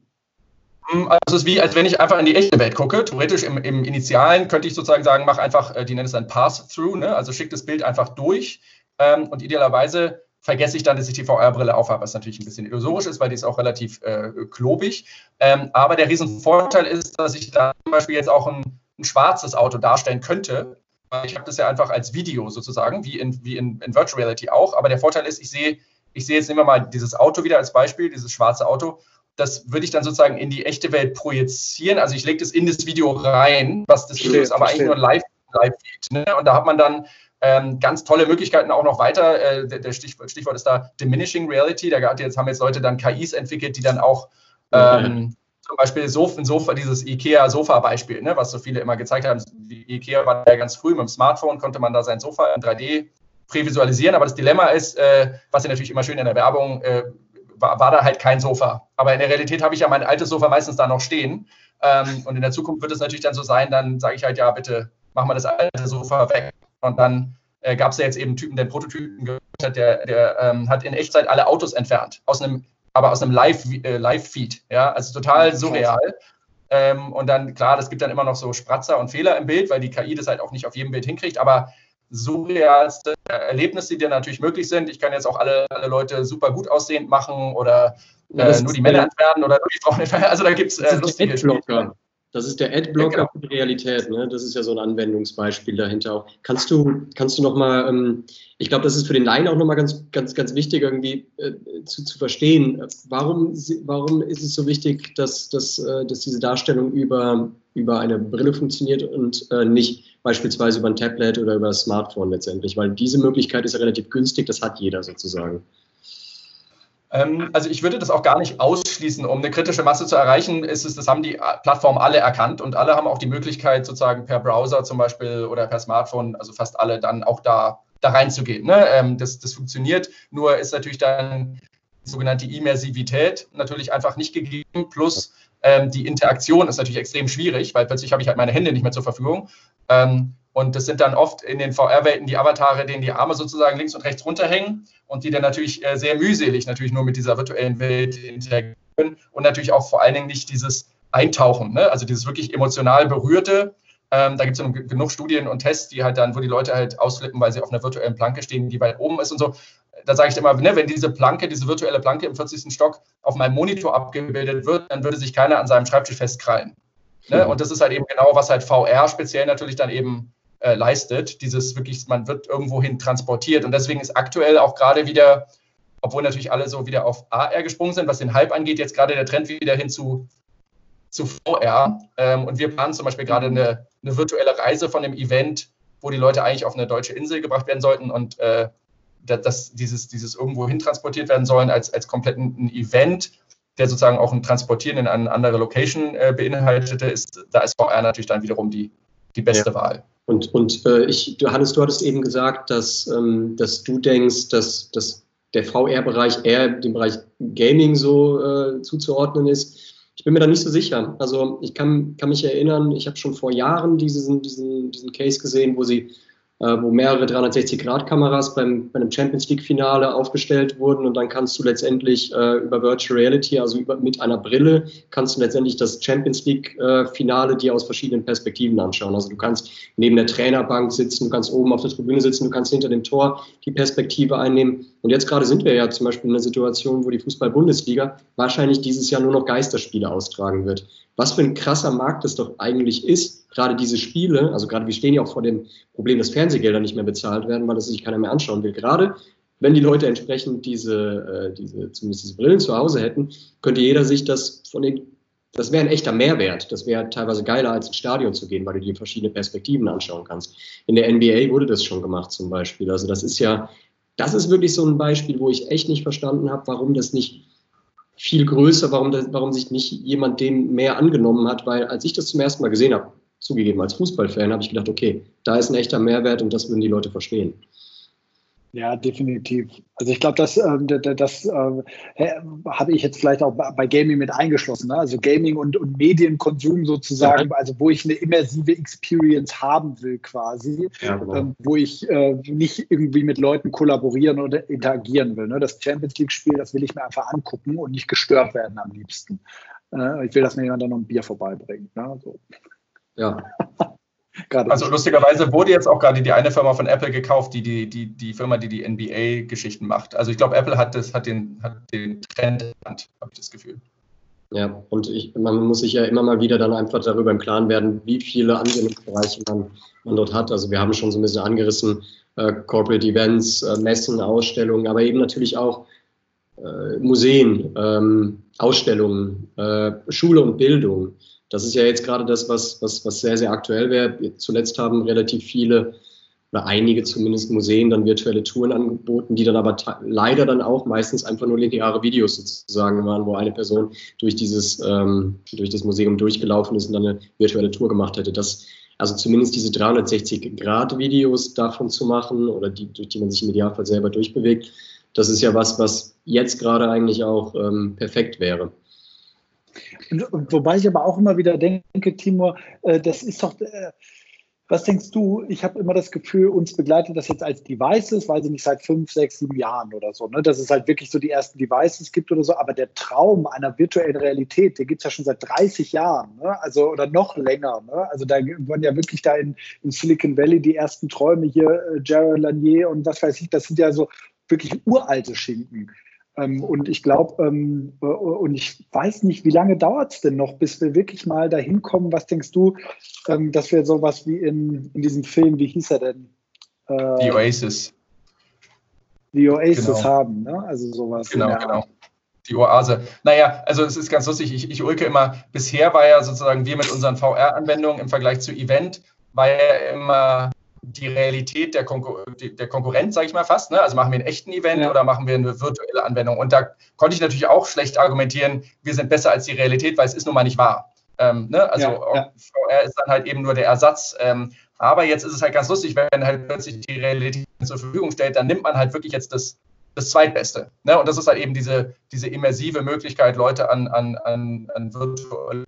Hm, also es ist wie, als wenn ich einfach in die echte Welt gucke. Theoretisch im, im Initialen könnte ich sozusagen sagen, mach einfach, äh, die nennen es dann Pass-Through, ne? also schick das Bild einfach durch ähm, und idealerweise vergesse ich dann, dass ich die VR-Brille aufhabe, was natürlich ein bisschen illusorisch ist, weil die ist auch relativ äh, klobig. Ähm, aber der Riesenvorteil ist, dass ich da zum Beispiel jetzt auch ein, ein schwarzes Auto darstellen könnte. Ich habe das ja einfach als Video sozusagen, wie in, wie in, in Virtual Reality auch. Aber der Vorteil ist, ich sehe, ich sehe jetzt nehmen wir mal dieses Auto wieder als Beispiel, dieses schwarze Auto. Das würde ich dann sozusagen in die echte Welt projizieren. Also ich lege das in das Video rein, was das Video ist, aber eigentlich nur live, live ne? Und da hat man dann ähm, ganz tolle Möglichkeiten auch noch weiter. Äh, der Stichwort, Stichwort, ist da Diminishing Reality. Da jetzt haben jetzt Leute dann KIs entwickelt, die dann auch ähm, zum Beispiel Sofa, Sofa dieses IKEA-Sofa-Beispiel, ne, was so viele immer gezeigt haben. Die IKEA war ja ganz früh mit dem Smartphone, konnte man da sein Sofa in 3D prävisualisieren. Aber das Dilemma ist, äh, was ja natürlich immer schön in der Werbung äh, war, war da halt kein Sofa. Aber in der Realität habe ich ja mein altes Sofa meistens da noch stehen. Ähm, und in der Zukunft wird es natürlich dann so sein, dann sage ich halt, ja, bitte mach mal das alte Sofa weg. Und dann äh, gab es ja jetzt eben Typen, der einen Prototypen gehört hat, der, der ähm, hat in Echtzeit alle Autos entfernt, aus einem, aber aus einem Live-Feed. Äh, Live ja, also total surreal. Ähm, und dann, klar, das gibt dann immer noch so Spratzer und Fehler im Bild, weil die KI das halt auch nicht auf jedem Bild hinkriegt, aber surrealste Erlebnisse, die dann natürlich möglich sind. Ich kann jetzt auch alle, alle Leute super gut aussehend machen oder äh, nur die Männer entfernen oder nur die Frauen entfernen. Also da gibt es äh, lustige Spiele. Das ist der Adblocker ja, genau. für die Realität. Ne? Das ist ja so ein Anwendungsbeispiel dahinter auch. Kannst du, kannst du nochmal, ähm, ich glaube, das ist für den Laien auch nochmal ganz, ganz, ganz wichtig irgendwie äh, zu, zu verstehen. Warum, warum ist es so wichtig, dass, dass, äh, dass diese Darstellung über, über eine Brille funktioniert und äh, nicht beispielsweise über ein Tablet oder über ein Smartphone letztendlich? Weil diese Möglichkeit ist ja relativ günstig, das hat jeder sozusagen. Ähm, also ich würde das auch gar nicht ausschließen. Um eine kritische Masse zu erreichen, ist es, das haben die Plattformen alle erkannt und alle haben auch die Möglichkeit, sozusagen per Browser zum Beispiel oder per Smartphone, also fast alle, dann auch da, da reinzugehen. Ne? Ähm, das, das funktioniert. Nur ist natürlich dann die sogenannte Immersivität natürlich einfach nicht gegeben. Plus ähm, die Interaktion ist natürlich extrem schwierig, weil plötzlich habe ich halt meine Hände nicht mehr zur Verfügung. Und das sind dann oft in den VR-Welten die Avatare, denen die Arme sozusagen links und rechts runterhängen und die dann natürlich äh, sehr mühselig natürlich nur mit dieser virtuellen Welt interagieren und natürlich auch vor allen Dingen nicht dieses Eintauchen, ne? also dieses wirklich emotional berührte. Ähm, da gibt es genug Studien und Tests, die halt dann, wo die Leute halt ausflippen, weil sie auf einer virtuellen Planke stehen, die weit oben ist und so. Da sage ich immer, ne, wenn diese Planke, diese virtuelle Planke im 40. Stock auf meinem Monitor abgebildet wird, dann würde sich keiner an seinem Schreibtisch festkrallen. Ne? Und das ist halt eben genau, was halt VR speziell natürlich dann eben äh, leistet. Dieses wirklich, man wird irgendwohin transportiert. Und deswegen ist aktuell auch gerade wieder, obwohl natürlich alle so wieder auf AR gesprungen sind, was den Hype angeht, jetzt gerade der Trend wieder hin zu, zu VR. Ähm, und wir planen zum Beispiel gerade eine, eine virtuelle Reise von dem Event, wo die Leute eigentlich auf eine deutsche Insel gebracht werden sollten und äh, dass dieses, dieses irgendwo hin transportiert werden sollen als, als kompletten Event, der sozusagen auch ein Transportieren in eine andere Location äh, beinhaltete, ist, da ist VR natürlich dann wiederum die, die beste ja. Wahl. Und, und äh, ich, Johannes, du hattest eben gesagt, dass, ähm, dass du denkst, dass, dass der VR-Bereich eher dem Bereich Gaming so äh, zuzuordnen ist. Ich bin mir da nicht so sicher. Also ich kann, kann mich erinnern, ich habe schon vor Jahren diesen, diesen, diesen Case gesehen, wo sie wo mehrere 360-Grad-Kameras beim, bei einem Champions League-Finale aufgestellt wurden und dann kannst du letztendlich äh, über Virtual Reality, also über, mit einer Brille, kannst du letztendlich das Champions League-Finale dir aus verschiedenen Perspektiven anschauen. Also du kannst neben der Trainerbank sitzen, du kannst oben auf der Tribüne sitzen, du kannst hinter dem Tor die Perspektive einnehmen. Und jetzt gerade sind wir ja zum Beispiel in einer Situation, wo die Fußball-Bundesliga wahrscheinlich dieses Jahr nur noch Geisterspiele austragen wird was für ein krasser Markt das doch eigentlich ist, gerade diese Spiele, also gerade wir stehen ja auch vor dem Problem, dass Fernsehgelder nicht mehr bezahlt werden, weil das sich keiner mehr anschauen will. Gerade wenn die Leute entsprechend diese, äh, diese, zumindest diese Brillen zu Hause hätten, könnte jeder sich das von den, das wäre ein echter Mehrwert. Das wäre teilweise geiler, als ins Stadion zu gehen, weil du dir verschiedene Perspektiven anschauen kannst. In der NBA wurde das schon gemacht zum Beispiel. Also das ist ja, das ist wirklich so ein Beispiel, wo ich echt nicht verstanden habe, warum das nicht viel größer, warum, das, warum sich nicht jemand dem mehr angenommen hat, weil als ich das zum ersten Mal gesehen habe, zugegeben als Fußballfan, habe ich gedacht, okay, da ist ein echter Mehrwert und das würden die Leute verstehen. Ja, definitiv. Also ich glaube, das, äh, das, äh, habe ich jetzt vielleicht auch bei Gaming mit eingeschlossen. Ne? Also Gaming und, und Medienkonsum sozusagen, ja. also wo ich eine immersive Experience haben will quasi, ja, genau. ähm, wo ich äh, nicht irgendwie mit Leuten kollaborieren oder interagieren will. Ne? Das Champions League-Spiel, das will ich mir einfach angucken und nicht gestört werden am liebsten. Äh, ich will, dass mir jemand dann noch ein Bier vorbeibringt. Ne? So. Ja. also lustigerweise wurde jetzt auch gerade die eine Firma von Apple gekauft, die die, die, die Firma, die die NBA-Geschichten macht. Also ich glaube, Apple hat, das, hat, den, hat den Trend habe ich das Gefühl. Ja, und ich, man muss sich ja immer mal wieder dann einfach darüber im Klaren werden, wie viele Anwendungsbereiche man, man dort hat. Also wir haben schon so ein bisschen angerissen, äh, Corporate Events, äh, Messen, Ausstellungen, aber eben natürlich auch äh, Museen, ähm, Ausstellungen, äh, Schule und Bildung. Das ist ja jetzt gerade das, was, was, was sehr, sehr aktuell wäre. Zuletzt haben relativ viele oder einige zumindest Museen dann virtuelle Touren angeboten, die dann aber leider dann auch meistens einfach nur lineare Videos sozusagen waren, wo eine Person durch dieses, ähm, durch das Museum durchgelaufen ist und dann eine virtuelle Tour gemacht hätte. Das, also zumindest diese 360-Grad-Videos davon zu machen oder die, durch die man sich im Idealfall selber durchbewegt, das ist ja was, was jetzt gerade eigentlich auch ähm, perfekt wäre. Wobei ich aber auch immer wieder denke, Timur, äh, das ist doch, äh, was denkst du? Ich habe immer das Gefühl, uns begleitet das jetzt als Devices, weiß ich nicht, seit fünf, sechs, sieben Jahren oder so, ne? dass es halt wirklich so die ersten Devices gibt oder so. Aber der Traum einer virtuellen Realität, der gibt es ja schon seit 30 Jahren, ne? also oder noch länger. Ne? Also da wurden ja wirklich da in, in Silicon Valley die ersten Träume hier, äh, Jared Lanier und was weiß ich, das sind ja so wirklich uralte Schinken. Ähm, und ich glaube, ähm, äh, und ich weiß nicht, wie lange dauert es denn noch, bis wir wirklich mal dahin kommen? Was denkst du, ähm, dass wir sowas wie in, in diesem Film, wie hieß er denn? Äh, die Oasis. Die Oasis genau. haben, ne? Also sowas. Genau, genau. Die Oase. Naja, also es ist ganz lustig. Ich, ich ulke immer, bisher war ja sozusagen wir mit unseren VR-Anwendungen im Vergleich zu Event, war ja immer die Realität der, Konkur der Konkurrenz, sage ich mal fast. Ne? Also machen wir einen echten Event ja. oder machen wir eine virtuelle Anwendung? Und da konnte ich natürlich auch schlecht argumentieren, wir sind besser als die Realität, weil es ist nun mal nicht wahr. Ähm, ne? Also ja, ja. VR ist dann halt eben nur der Ersatz. Ähm, aber jetzt ist es halt ganz lustig, wenn halt plötzlich die Realität zur Verfügung stellt, dann nimmt man halt wirklich jetzt das, das Zweitbeste. Ne? Und das ist halt eben diese, diese immersive Möglichkeit, Leute an, an, an, an virtuelle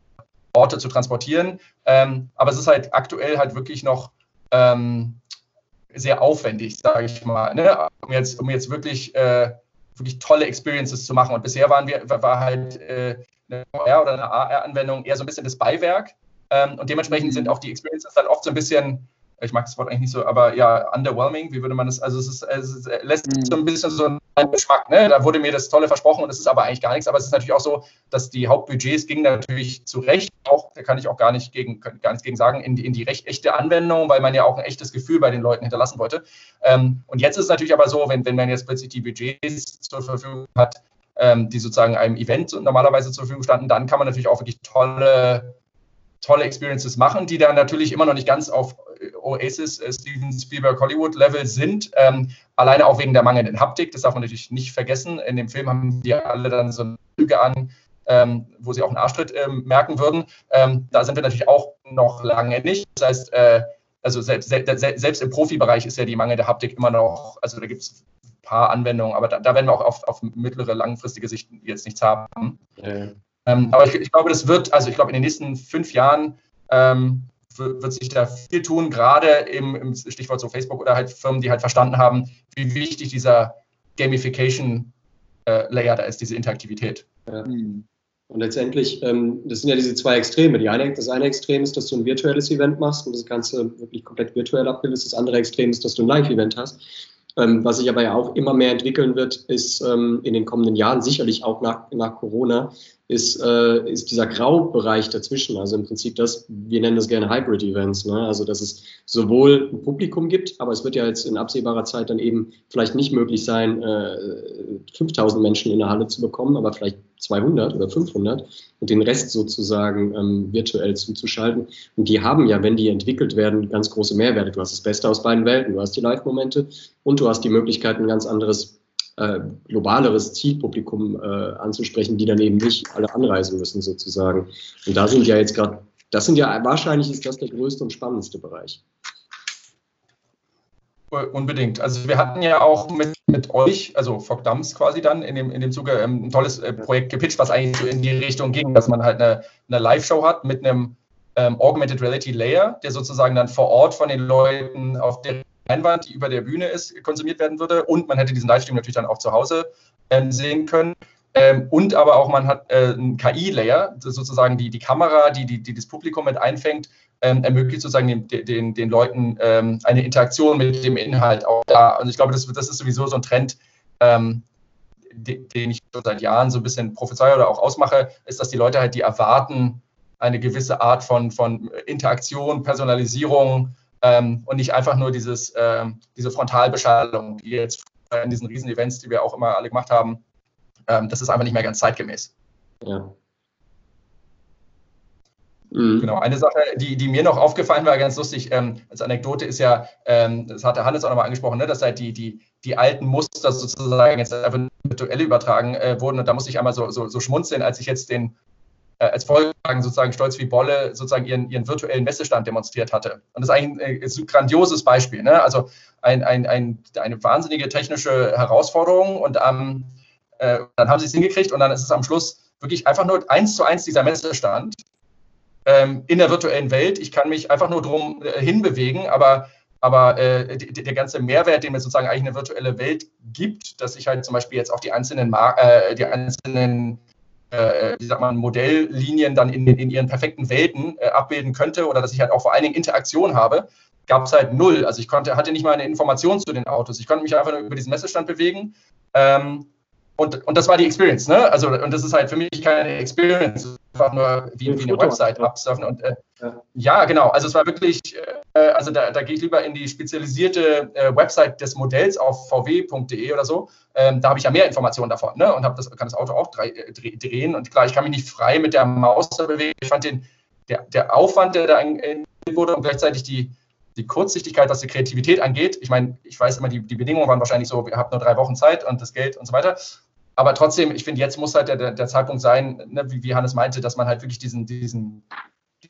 Orte zu transportieren. Ähm, aber es ist halt aktuell halt wirklich noch ähm, sehr aufwendig, sage ich mal, ne? um, jetzt, um jetzt wirklich, äh, wirklich tolle Experiences zu machen. Und bisher waren wir, war halt äh, eine VR oder eine AR-Anwendung eher so ein bisschen das Beiwerk. Ähm, und dementsprechend sind auch die Experiences dann oft so ein bisschen ich mag das Wort eigentlich nicht so, aber ja, underwhelming, wie würde man das, also es, ist, es lässt mhm. so ein bisschen so einen Geschmack, ne? Da wurde mir das Tolle versprochen und es ist aber eigentlich gar nichts, aber es ist natürlich auch so, dass die Hauptbudgets gingen natürlich zu Recht, auch, da kann ich auch gar nicht gegen, gar nichts gegen sagen, in die, in die recht echte Anwendung, weil man ja auch ein echtes Gefühl bei den Leuten hinterlassen wollte. Ähm, und jetzt ist es natürlich aber so, wenn, wenn man jetzt plötzlich die Budgets zur Verfügung hat, ähm, die sozusagen einem Event normalerweise zur Verfügung standen, dann kann man natürlich auch wirklich tolle tolle Experiences machen, die dann natürlich immer noch nicht ganz auf äh, Oasis, äh, Steven Spielberg, Hollywood Level sind. Ähm, alleine auch wegen der mangelnden Haptik, das darf man natürlich nicht vergessen. In dem Film haben die alle dann so eine Lüge an, ähm, wo sie auch einen Arschtritt ähm, merken würden. Ähm, da sind wir natürlich auch noch lange nicht. Das heißt, äh, also selbst, selbst, im Profibereich ist ja die mangelnde Haptik immer noch, also da gibt es ein paar Anwendungen, aber da, da, werden wir auch auf, auf mittlere, langfristige Sicht jetzt nichts haben. Ja. Ähm, aber ich, ich, glaube, das wird, also ich glaube, in den nächsten fünf Jahren ähm, wird sich da viel tun, gerade im, im, Stichwort so Facebook oder halt Firmen, die halt verstanden haben, wie wichtig dieser Gamification-Layer äh, da ist, diese Interaktivität. Ja. Und letztendlich, ähm, das sind ja diese zwei Extreme. Die eine, das eine Extrem ist, dass du ein virtuelles Event machst und das Ganze wirklich komplett virtuell abbildest. Das andere Extrem ist, dass du ein Live-Event hast. Ähm, was sich aber ja auch immer mehr entwickeln wird, ist ähm, in den kommenden Jahren, sicherlich auch nach, nach Corona, ist, äh, ist dieser Graubereich dazwischen. Also im Prinzip das, wir nennen das gerne Hybrid Events. Ne? Also dass es sowohl ein Publikum gibt, aber es wird ja jetzt in absehbarer Zeit dann eben vielleicht nicht möglich sein, äh, 5000 Menschen in der Halle zu bekommen, aber vielleicht 200 oder 500 und den Rest sozusagen ähm, virtuell zuzuschalten. Und die haben ja, wenn die entwickelt werden, ganz große Mehrwerte. Du hast das Beste aus beiden Welten. Du hast die Live-Momente und du hast die Möglichkeit, ein ganz anderes äh, globaleres Zielpublikum äh, anzusprechen, die dann eben nicht alle anreisen müssen sozusagen. Und da sind ja jetzt gerade, das sind ja, wahrscheinlich ist das der größte und spannendste Bereich. Unbedingt. Also wir hatten ja auch mit, mit euch, also Fog Dumps quasi dann in dem, in dem Zuge ähm, ein tolles äh, Projekt gepitcht, was eigentlich so in die Richtung ging, dass man halt eine, eine Live-Show hat mit einem ähm, Augmented Reality Layer, der sozusagen dann vor Ort von den Leuten auf der Leinwand, die über der Bühne ist, konsumiert werden würde. Und man hätte diesen Livestream natürlich dann auch zu Hause ähm, sehen können. Ähm, und aber auch man hat äh, einen KI-Layer, sozusagen die, die Kamera, die, die, die das Publikum mit einfängt, ähm, ermöglicht sozusagen den, den, den Leuten ähm, eine Interaktion mit dem Inhalt auch da. Und ich glaube, das, das ist sowieso so ein Trend, ähm, den, den ich seit Jahren so ein bisschen prophezeie oder auch ausmache, ist, dass die Leute halt, die erwarten eine gewisse Art von, von Interaktion, Personalisierung, ähm, und nicht einfach nur dieses, ähm, diese Frontalbeschallung, die jetzt in diesen Riesen-Events, die wir auch immer alle gemacht haben, ähm, das ist einfach nicht mehr ganz zeitgemäß. Ja. Mhm. Genau, eine Sache, die, die mir noch aufgefallen war, ganz lustig, ähm, als Anekdote ist ja, ähm, das hat der Hannes auch nochmal angesprochen, ne, dass halt die, die, die alten Muster sozusagen jetzt einfach virtuell übertragen äh, wurden. Und da musste ich einmal so, so, so schmunzeln, als ich jetzt den, äh, als Volkswagen sozusagen stolz wie Bolle sozusagen ihren, ihren virtuellen Messestand demonstriert hatte. Und das ist eigentlich ein, ein grandioses Beispiel. Ne? Also ein, ein, ein, eine wahnsinnige technische Herausforderung und ähm, äh, dann haben sie es hingekriegt und dann ist es am Schluss wirklich einfach nur eins zu eins dieser Messestand ähm, in der virtuellen Welt. Ich kann mich einfach nur drum äh, hinbewegen, aber aber äh, der ganze Mehrwert, den mir sozusagen eigentlich eine virtuelle Welt gibt, dass ich halt zum Beispiel jetzt auch die einzelnen, Mar äh, die einzelnen äh, wie sagt man, Modelllinien dann in, in ihren perfekten Welten äh, abbilden könnte oder dass ich halt auch vor allen Dingen Interaktion habe, gab es halt null. Also ich konnte, hatte nicht mal eine Information zu den Autos. Ich konnte mich einfach nur über diesen Messestand bewegen. Ähm, und, und das war die Experience, ne? Also, und das ist halt für mich keine Experience, einfach nur wie, wie eine Website absurfen. Und äh, ja. ja. genau. Also es war wirklich, äh, also da, da gehe ich lieber in die spezialisierte äh, Website des Modells auf vw.de oder so. Ähm, da habe ich ja mehr Informationen davon, ne? Und das, kann das Auto auch drei, äh, drehen. Und klar, ich kann mich nicht frei mit der Maus bewegen. Ich fand den, der, der Aufwand, der da in, wurde und gleichzeitig die, die Kurzsichtigkeit, was die Kreativität angeht. Ich meine, ich weiß immer, die, die Bedingungen waren wahrscheinlich so, ihr habt nur drei Wochen Zeit und das Geld und so weiter. Aber trotzdem, ich finde, jetzt muss halt der, der, Zeitpunkt sein, ne, wie, wie, Hannes meinte, dass man halt wirklich diesen, diesen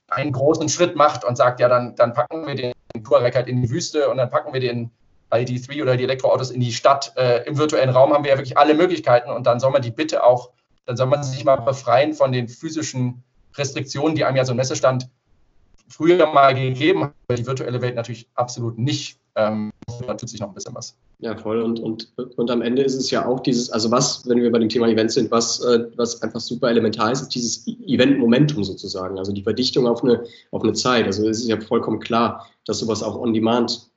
einen großen Schritt macht und sagt, ja, dann, dann packen wir den Touareg halt in die Wüste und dann packen wir den ID3 oder die Elektroautos in die Stadt. Äh, Im virtuellen Raum haben wir ja wirklich alle Möglichkeiten und dann soll man die bitte auch, dann soll man sich mal befreien von den physischen Restriktionen, die einem ja so ein Messestand früher mal gegeben hat, weil die virtuelle Welt natürlich absolut nicht ähm, dann tut sich noch ein bisschen was. Ja, voll. Und, und, und am Ende ist es ja auch dieses, also was, wenn wir bei dem Thema Events sind, was, äh, was einfach super elementar ist, ist dieses Event-Momentum sozusagen, also die Verdichtung auf eine, auf eine Zeit. Also es ist ja vollkommen klar, dass sowas auch on demand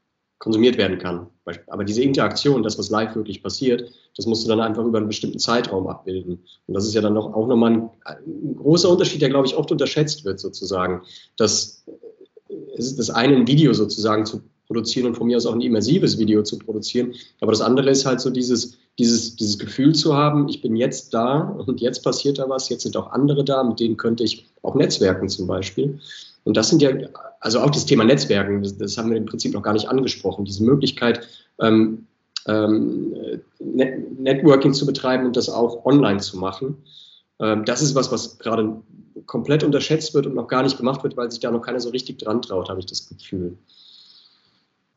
konsumiert werden kann. Aber diese Interaktion, das, was live wirklich passiert, das musst du dann einfach über einen bestimmten Zeitraum abbilden. Und das ist ja dann noch, auch nochmal ein, ein großer Unterschied, der, glaube ich, oft unterschätzt wird, sozusagen. Dass ist das eine, ein Video sozusagen zu produzieren und von mir aus auch ein immersives Video zu produzieren. Aber das andere ist halt so dieses, dieses, dieses Gefühl zu haben, ich bin jetzt da und jetzt passiert da was, jetzt sind auch andere da, mit denen könnte ich auch netzwerken zum Beispiel. Und das sind ja, also auch das Thema Netzwerken, das, das haben wir im Prinzip noch gar nicht angesprochen, diese Möglichkeit, ähm, ähm, Net Networking zu betreiben und das auch online zu machen. Ähm, das ist was, was gerade komplett unterschätzt wird und noch gar nicht gemacht wird, weil sich da noch keiner so richtig dran traut, habe ich das Gefühl.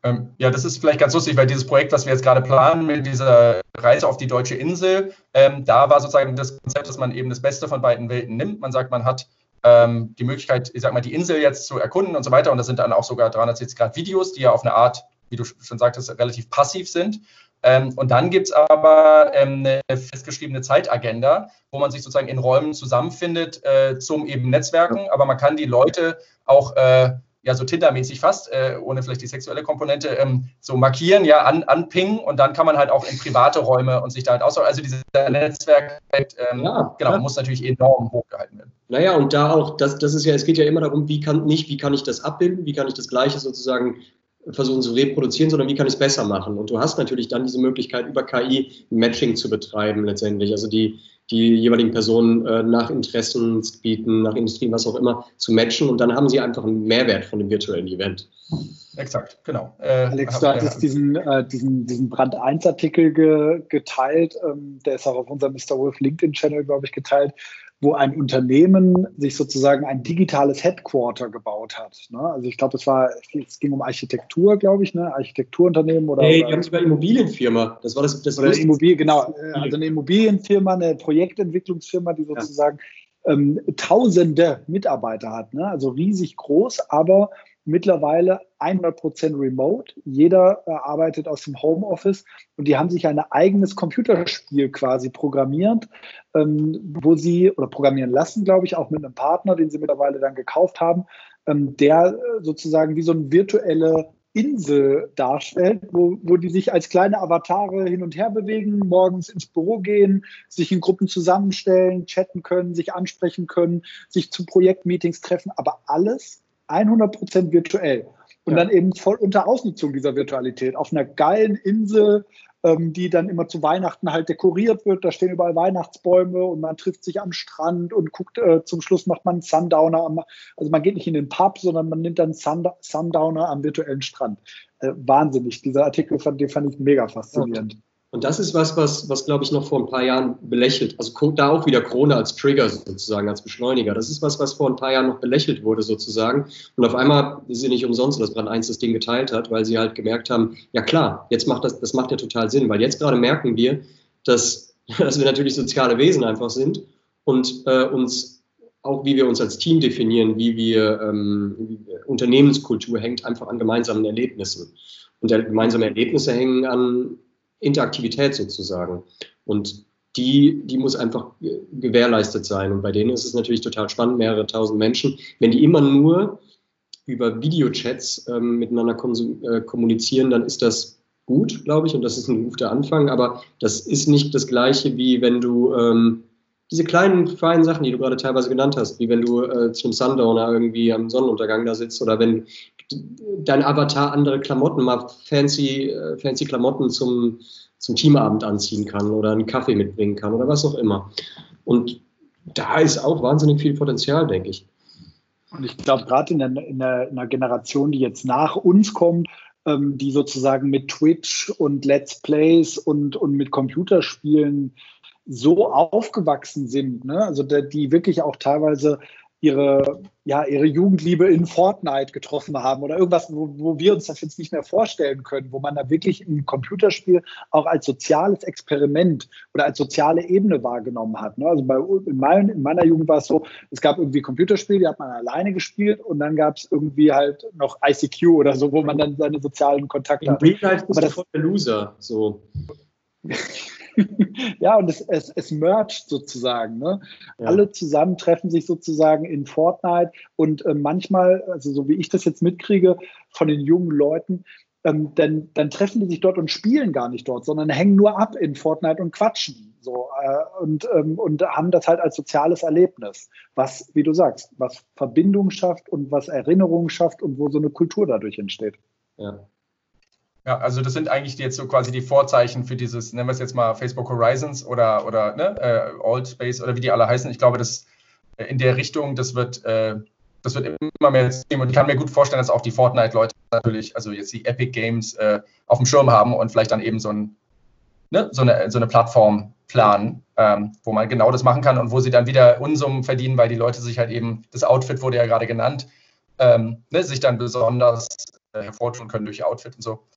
Ähm, ja, das ist vielleicht ganz lustig, weil dieses Projekt, was wir jetzt gerade planen mit dieser Reise auf die deutsche Insel, ähm, da war sozusagen das Konzept, dass man eben das Beste von beiden Welten nimmt. Man sagt, man hat ähm, die Möglichkeit, ich sag mal, die Insel jetzt zu erkunden und so weiter. Und das sind dann auch sogar 360 Grad Videos, die ja auf eine Art, wie du schon sagtest, relativ passiv sind. Ähm, und dann gibt es aber ähm, eine festgeschriebene Zeitagenda, wo man sich sozusagen in Räumen zusammenfindet äh, zum eben Netzwerken. Aber man kann die Leute auch äh, ja so Tinder-mäßig fast, äh, ohne vielleicht die sexuelle Komponente, ähm, so markieren, ja, an, anpingen und dann kann man halt auch in private Räume und sich da halt austauschen. Also dieses Netzwerk ähm, ja, genau, ja. muss natürlich enorm hochgehalten werden. Naja, und da auch, das, das ist ja, es geht ja immer darum, wie kann nicht, wie kann ich das abbilden, wie kann ich das Gleiche sozusagen versuchen zu reproduzieren, sondern wie kann ich es besser machen? Und du hast natürlich dann diese Möglichkeit, über KI Matching zu betreiben letztendlich. Also die, die jeweiligen Personen äh, nach Interessensgebieten, nach Industrien, was auch immer, zu matchen und dann haben sie einfach einen Mehrwert von dem virtuellen Event. Exakt, genau. Äh, Alex, du hattest diesen, äh, diesen, diesen Brand 1-Artikel ge, geteilt, ähm, der ist auch auf unserem Mr. Wolf LinkedIn-Channel, glaube ich, geteilt, wo ein Unternehmen sich sozusagen ein digitales Headquarter gebaut hat. Ne? Also ich glaube, es war, es ging um Architektur, glaube ich, ne? Architekturunternehmen oder. Nee, die haben sogar Immobilienfirma. Das war das. das oder Immobilie, genau. Also eine Immobilienfirma, eine Projektentwicklungsfirma, die sozusagen ja. ähm, Tausende Mitarbeiter hat. Ne? Also riesig groß, aber mittlerweile 100% remote. Jeder äh, arbeitet aus dem Homeoffice und die haben sich ein eigenes Computerspiel quasi programmiert, ähm, wo sie oder programmieren lassen, glaube ich, auch mit einem Partner, den sie mittlerweile dann gekauft haben, ähm, der äh, sozusagen wie so eine virtuelle Insel darstellt, wo, wo die sich als kleine Avatare hin und her bewegen, morgens ins Büro gehen, sich in Gruppen zusammenstellen, chatten können, sich ansprechen können, sich zu Projektmeetings treffen, aber alles 100% virtuell. Und ja. dann eben voll unter Ausnutzung dieser Virtualität auf einer geilen Insel, ähm, die dann immer zu Weihnachten halt dekoriert wird. Da stehen überall Weihnachtsbäume und man trifft sich am Strand und guckt, äh, zum Schluss macht man einen Sundowner. Am, also man geht nicht in den Pub, sondern man nimmt dann Sund Sundowner am virtuellen Strand. Äh, wahnsinnig. Dieser Artikel fand, den fand ich mega faszinierend. Und das ist was, was, was glaube ich, noch vor ein paar Jahren belächelt, also da auch wieder Corona als Trigger sozusagen, als Beschleuniger. Das ist was, was vor ein paar Jahren noch belächelt wurde sozusagen. Und auf einmal ist sie nicht umsonst, dass Brand 1 das Ding geteilt hat, weil sie halt gemerkt haben, ja klar, jetzt macht das, das macht ja total Sinn, weil jetzt gerade merken wir, dass, dass wir natürlich soziale Wesen einfach sind und äh, uns auch wie wir uns als Team definieren, wie wir, ähm, Unternehmenskultur hängt einfach an gemeinsamen Erlebnissen. Und gemeinsame Erlebnisse hängen an Interaktivität sozusagen. Und die, die muss einfach gewährleistet sein. Und bei denen ist es natürlich total spannend, mehrere tausend Menschen. Wenn die immer nur über Videochats ähm, miteinander äh, kommunizieren, dann ist das gut, glaube ich, und das ist ein guter Anfang. Aber das ist nicht das Gleiche, wie wenn du ähm, diese kleinen, feinen Sachen, die du gerade teilweise genannt hast, wie wenn du äh, zum Sundowner irgendwie am Sonnenuntergang da sitzt oder wenn dein Avatar andere Klamotten, mal fancy, äh, fancy Klamotten zum, zum Teamabend anziehen kann oder einen Kaffee mitbringen kann oder was auch immer. Und da ist auch wahnsinnig viel Potenzial, denke ich. Und ich glaube, gerade in, in, in, einer Generation, die jetzt nach uns kommt, ähm, die sozusagen mit Twitch und Let's Plays und, und mit Computerspielen so aufgewachsen sind, ne? also die wirklich auch teilweise ihre, ja, ihre Jugendliebe in Fortnite getroffen haben oder irgendwas, wo, wo wir uns das jetzt nicht mehr vorstellen können, wo man da wirklich ein Computerspiel auch als soziales Experiment oder als soziale Ebene wahrgenommen hat. Ne? Also bei, in, mein, in, meiner Jugend war es so, es gab irgendwie Computerspiele, die hat man alleine gespielt und dann gab es irgendwie halt noch ICQ oder so, wo man dann seine sozialen Kontakte hat. In Real Life bist Aber das, der Loser. So. ja, und es, es, es mergt sozusagen. Ne? Ja. Alle zusammen treffen sich sozusagen in Fortnite und äh, manchmal, also so wie ich das jetzt mitkriege von den jungen Leuten, ähm, dann, dann treffen die sich dort und spielen gar nicht dort, sondern hängen nur ab in Fortnite und quatschen. So, äh, und, ähm, und haben das halt als soziales Erlebnis, was, wie du sagst, was Verbindung schafft und was Erinnerung schafft und wo so eine Kultur dadurch entsteht. Ja. Ja, also das sind eigentlich jetzt so quasi die Vorzeichen für dieses, nennen wir es jetzt mal Facebook Horizons oder, oder ne, äh, Alt Space oder wie die alle heißen. Ich glaube, das äh, in der Richtung, das wird, äh, das wird immer mehr System. Und ich kann mir gut vorstellen, dass auch die Fortnite-Leute natürlich, also jetzt die Epic Games äh, auf dem Schirm haben und vielleicht dann eben so, ein, ne, so, eine, so eine Plattform planen, ähm, wo man genau das machen kann und wo sie dann wieder Unsummen verdienen, weil die Leute sich halt eben, das Outfit wurde ja gerade genannt, ähm, ne, sich dann besonders äh, hervortun können durch Outfit und so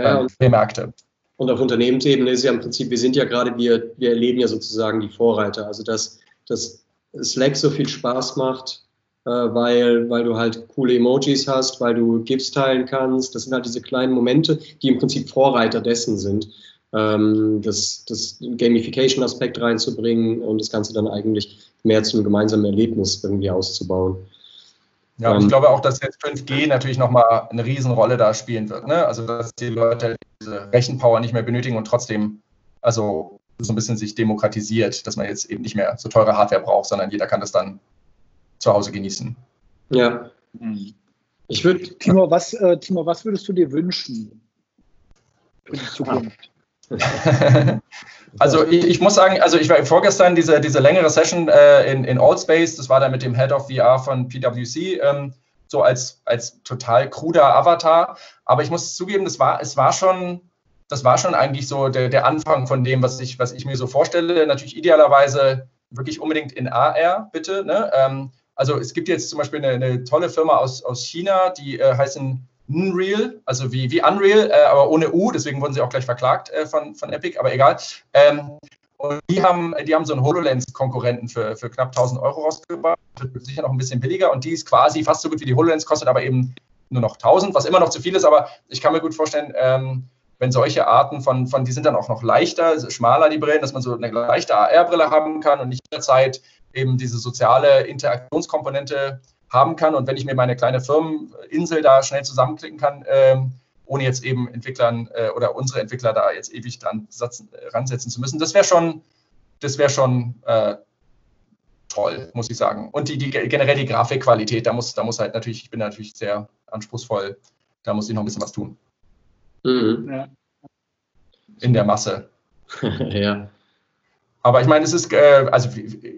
ja, äh, Märkte. Und auf Unternehmensebene ist ja im Prinzip, wir sind ja gerade, wir, wir erleben ja sozusagen die Vorreiter. Also dass, dass Slack so viel Spaß macht, äh, weil, weil du halt coole Emojis hast, weil du GIFs teilen kannst. Das sind halt diese kleinen Momente, die im Prinzip Vorreiter dessen sind. Ähm, das, das Gamification-Aspekt reinzubringen und das Ganze dann eigentlich mehr zum gemeinsamen Erlebnis irgendwie auszubauen. Ja, und ich ähm, glaube auch, dass jetzt 5G natürlich nochmal eine Riesenrolle da spielen wird. Ne? Also, dass die Leute diese Rechenpower nicht mehr benötigen und trotzdem, also so ein bisschen sich demokratisiert, dass man jetzt eben nicht mehr so teure Hardware braucht, sondern jeder kann das dann zu Hause genießen. Ja. Ich würde. Timo, was, äh, Timo, was würdest du dir wünschen für die Zukunft? Also ich, ich, muss sagen, also ich war vorgestern diese, diese längere Session äh, in, in Allspace, das war dann mit dem Head of VR von PwC, ähm, so als, als total kruder Avatar. Aber ich muss zugeben, das war, es war schon, das war schon eigentlich so der, der Anfang von dem, was ich, was ich mir so vorstelle. Natürlich idealerweise wirklich unbedingt in AR, bitte. Ne? Ähm, also es gibt jetzt zum Beispiel eine, eine tolle Firma aus, aus China, die äh, heißen Unreal, also wie, wie Unreal, äh, aber ohne U, deswegen wurden sie auch gleich verklagt äh, von, von Epic, aber egal. Ähm, und die haben, die haben so einen HoloLens-Konkurrenten für, für knapp 1000 Euro rausgebracht, wird sicher noch ein bisschen billiger und die ist quasi fast so gut wie die HoloLens, kostet aber eben nur noch 1000, was immer noch zu viel ist, aber ich kann mir gut vorstellen, ähm, wenn solche Arten von, von, die sind dann auch noch leichter, schmaler die Brillen, dass man so eine leichte AR-Brille haben kann und nicht jederzeit eben diese soziale Interaktionskomponente haben kann. Und wenn ich mir meine kleine Firmeninsel da schnell zusammenklicken kann, ähm, ohne jetzt eben Entwicklern äh, oder unsere Entwickler da jetzt ewig dran satzen, äh, ransetzen zu müssen, das wäre schon, das wäre schon äh, toll, muss ich sagen. Und die, die, generell die Grafikqualität, da muss, da muss halt natürlich, ich bin natürlich sehr anspruchsvoll, da muss ich noch ein bisschen was tun. Mhm. Ja. In der Masse. ja. Aber ich meine, es ist, äh, also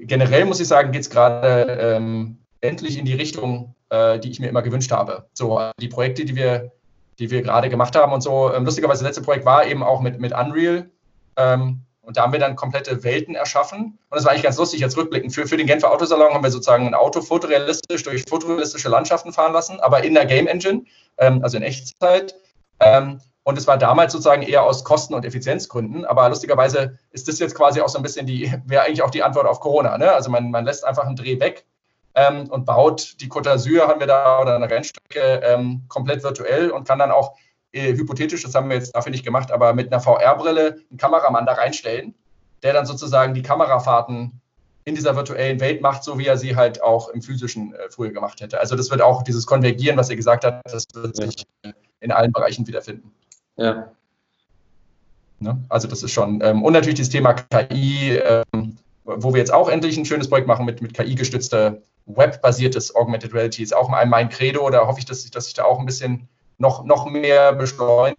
generell muss ich sagen, geht es gerade ähm, endlich in die Richtung, äh, die ich mir immer gewünscht habe. So, die Projekte, die wir, die wir gerade gemacht haben und so. Ähm, lustigerweise, das letzte Projekt war eben auch mit, mit Unreal. Ähm, und da haben wir dann komplette Welten erschaffen. Und das war eigentlich ganz lustig, jetzt rückblickend. Für, für den Genfer Autosalon haben wir sozusagen ein Auto fotorealistisch durch fotorealistische Landschaften fahren lassen, aber in der Game Engine, ähm, also in Echtzeit. Ähm, und es war damals sozusagen eher aus Kosten- und Effizienzgründen. Aber lustigerweise ist das jetzt quasi auch so ein bisschen die, wäre eigentlich auch die Antwort auf Corona. Ne? Also man, man lässt einfach einen Dreh weg ähm, und baut die Côte d'Azur, haben wir da, oder eine Rennstrecke ähm, komplett virtuell und kann dann auch äh, hypothetisch, das haben wir jetzt dafür nicht gemacht, aber mit einer VR-Brille einen Kameramann da reinstellen, der dann sozusagen die Kamerafahrten in dieser virtuellen Welt macht, so wie er sie halt auch im physischen äh, früher gemacht hätte. Also das wird auch dieses Konvergieren, was ihr gesagt habt, das wird sich in allen Bereichen wiederfinden. Ja. Ne? Also das ist schon, ähm, und natürlich das Thema KI, ähm, wo wir jetzt auch endlich ein schönes Projekt machen mit, mit KI-gestützter webbasiertes Augmented Reality ist auch mein Credo. Da hoffe ich, dass sich dass ich da auch ein bisschen noch, noch mehr beschleunigt,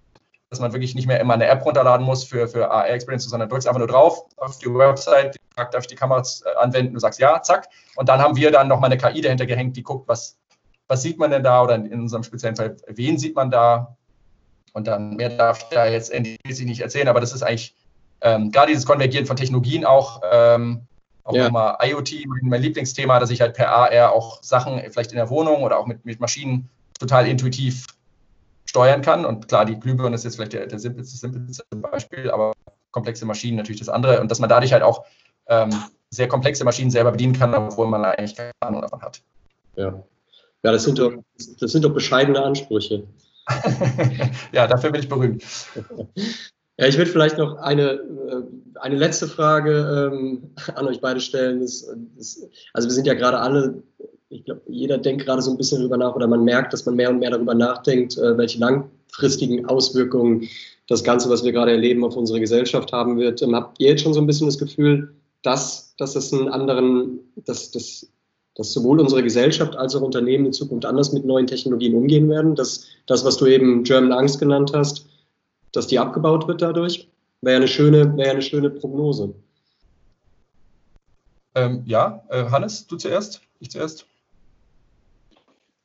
dass man wirklich nicht mehr immer eine App runterladen muss für, für AR-Experiences, sondern drückst einfach nur drauf auf die Website, darf ich die Kameras äh, anwenden, du sagst ja, zack. Und dann haben wir dann nochmal eine KI dahinter gehängt, die guckt, was, was sieht man denn da oder in unserem speziellen Fall, wen sieht man da? Und dann mehr darf ich da jetzt endlich nicht erzählen, aber das ist eigentlich ähm, gerade dieses Konvergieren von Technologien auch ähm, auch ja. nochmal IoT, mein Lieblingsthema, dass ich halt per AR auch Sachen vielleicht in der Wohnung oder auch mit, mit Maschinen total intuitiv steuern kann. Und klar, die Glühbirne ist jetzt vielleicht der, der simpelste, simpelste Beispiel, aber komplexe Maschinen natürlich das andere. Und dass man dadurch halt auch ähm, sehr komplexe Maschinen selber bedienen kann, obwohl man eigentlich keine Ahnung davon hat. Ja, ja das, sind doch, das sind doch bescheidene Ansprüche. ja, dafür bin ich berühmt. Ja, ich würde vielleicht noch eine, äh, eine letzte Frage ähm, an euch beide stellen. Das, das, also wir sind ja gerade alle, ich glaube, jeder denkt gerade so ein bisschen darüber nach oder man merkt, dass man mehr und mehr darüber nachdenkt, äh, welche langfristigen Auswirkungen das Ganze, was wir gerade erleben, auf unsere Gesellschaft haben wird. Ähm, habt ihr jetzt schon so ein bisschen das Gefühl, dass, dass es einen anderen, dass, dass, dass sowohl unsere Gesellschaft als auch Unternehmen in Zukunft anders mit neuen Technologien umgehen werden? Dass das, was du eben German Angst genannt hast, dass die abgebaut wird dadurch? Wäre eine schöne, wäre eine schöne Prognose. Ähm, ja, äh, Hannes, du zuerst? Ich zuerst?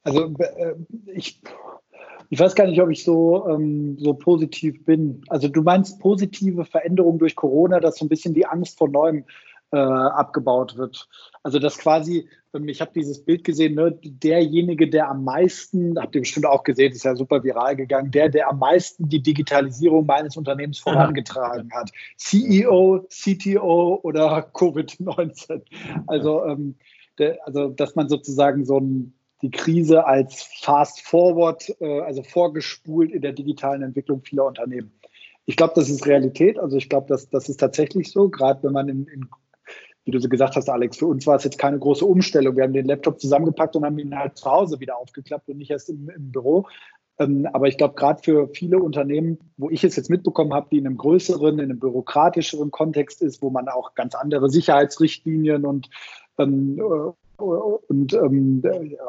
Also äh, ich, ich weiß gar nicht, ob ich so, ähm, so positiv bin. Also du meinst positive Veränderungen durch Corona, dass so ein bisschen die Angst vor Neuem äh, abgebaut wird. Also das quasi, ähm, ich habe dieses Bild gesehen, ne, derjenige, der am meisten, habt ihr bestimmt auch gesehen, ist ja super viral gegangen, der, der am meisten die Digitalisierung meines Unternehmens vorangetragen hat. CEO, CTO oder Covid-19. Also, ähm, der, also, dass man sozusagen so ein, die Krise als Fast Forward, äh, also vorgespult in der digitalen Entwicklung vieler Unternehmen. Ich glaube, das ist Realität. Also ich glaube, das, das ist tatsächlich so, gerade wenn man in, in wie du so gesagt hast, Alex, für uns war es jetzt keine große Umstellung. Wir haben den Laptop zusammengepackt und haben ihn halt zu Hause wieder aufgeklappt und nicht erst im, im Büro. Ähm, aber ich glaube, gerade für viele Unternehmen, wo ich es jetzt mitbekommen habe, die in einem größeren, in einem bürokratischeren Kontext ist, wo man auch ganz andere Sicherheitsrichtlinien und ähm, äh, und ähm,